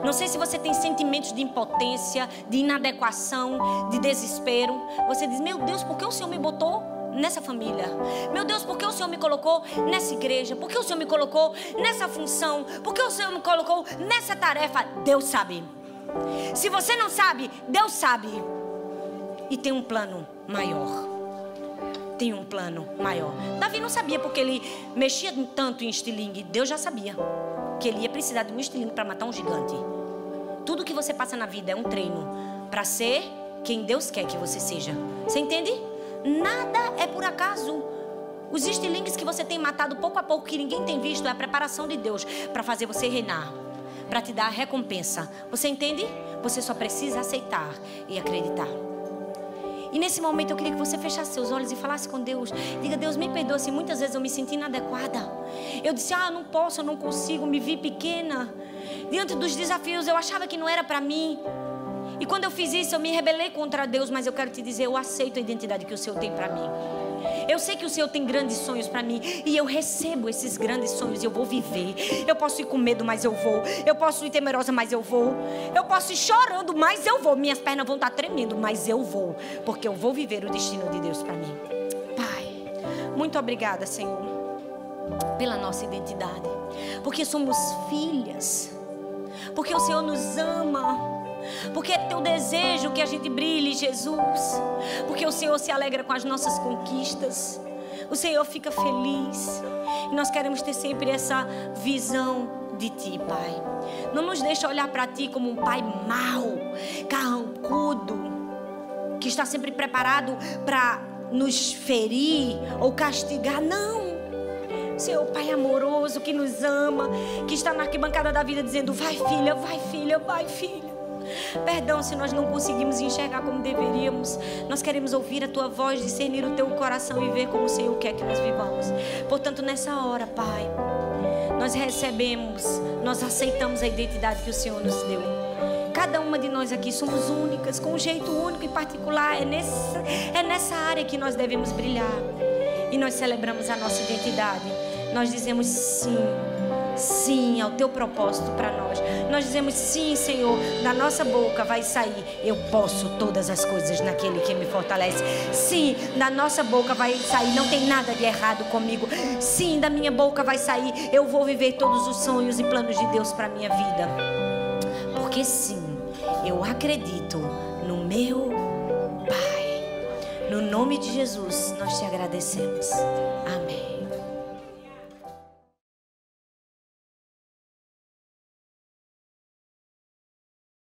[SPEAKER 1] Não sei se você tem sentimentos de impotência, de inadequação, de desespero. Você diz: Meu Deus, por que o Senhor me botou nessa família? Meu Deus, por que o Senhor me colocou nessa igreja? Por que o Senhor me colocou nessa função? Por que o Senhor me colocou nessa tarefa? Deus sabe. Se você não sabe, Deus sabe. E tem um plano maior. Tem um plano maior. Davi não sabia porque ele mexia tanto em estilingue. Deus já sabia que ele ia precisar de um estilingue para matar um gigante. Tudo que você passa na vida é um treino para ser quem Deus quer que você seja. Você entende? Nada é por acaso. Os estilingues que você tem matado pouco a pouco, que ninguém tem visto, é a preparação de Deus para fazer você reinar, para te dar a recompensa. Você entende? Você só precisa aceitar e acreditar. E nesse momento eu queria que você fechasse seus olhos e falasse com Deus. Diga, Deus, me perdoa se muitas vezes eu me senti inadequada. Eu disse, ah, não posso, eu não consigo, me vi pequena. Diante dos desafios, eu achava que não era para mim. E quando eu fiz isso, eu me rebelei contra Deus, mas eu quero te dizer, eu aceito a identidade que o Senhor tem para mim. Eu sei que o Senhor tem grandes sonhos para mim e eu recebo esses grandes sonhos e eu vou viver. Eu posso ir com medo, mas eu vou. Eu posso ir temerosa, mas eu vou. Eu posso ir chorando, mas eu vou. Minhas pernas vão estar tremendo, mas eu vou, porque eu vou viver o destino de Deus para mim. Pai, muito obrigada, Senhor, pela nossa identidade, porque somos filhas. Porque o Senhor nos ama. Porque é teu desejo que a gente brilhe, Jesus. Porque o Senhor se alegra com as nossas conquistas. O Senhor fica feliz. E nós queremos ter sempre essa visão de ti, Pai. Não nos deixa olhar para ti como um pai mau, carrancudo, que está sempre preparado para nos ferir ou castigar. Não. Senhor, Pai amoroso que nos ama, que está na arquibancada da vida dizendo: vai, filha, vai, filha, vai, filha. Perdão se nós não conseguimos enxergar como deveríamos. Nós queremos ouvir a tua voz, discernir o teu coração e ver como o Senhor quer que nós vivamos. Portanto, nessa hora, Pai, nós recebemos, nós aceitamos a identidade que o Senhor nos deu. Cada uma de nós aqui somos únicas, com um jeito único e particular. É nessa, é nessa área que nós devemos brilhar. E nós celebramos a nossa identidade nós dizemos sim. Sim ao teu propósito para nós. Nós dizemos sim, Senhor. Da nossa boca vai sair: Eu posso todas as coisas naquele que me fortalece. Sim, da nossa boca vai sair: Não tem nada de errado comigo. Sim, da minha boca vai sair: Eu vou viver todos os sonhos e planos de Deus para minha vida. Porque sim, eu acredito no meu Pai. No nome de Jesus, nós te agradecemos. Amém.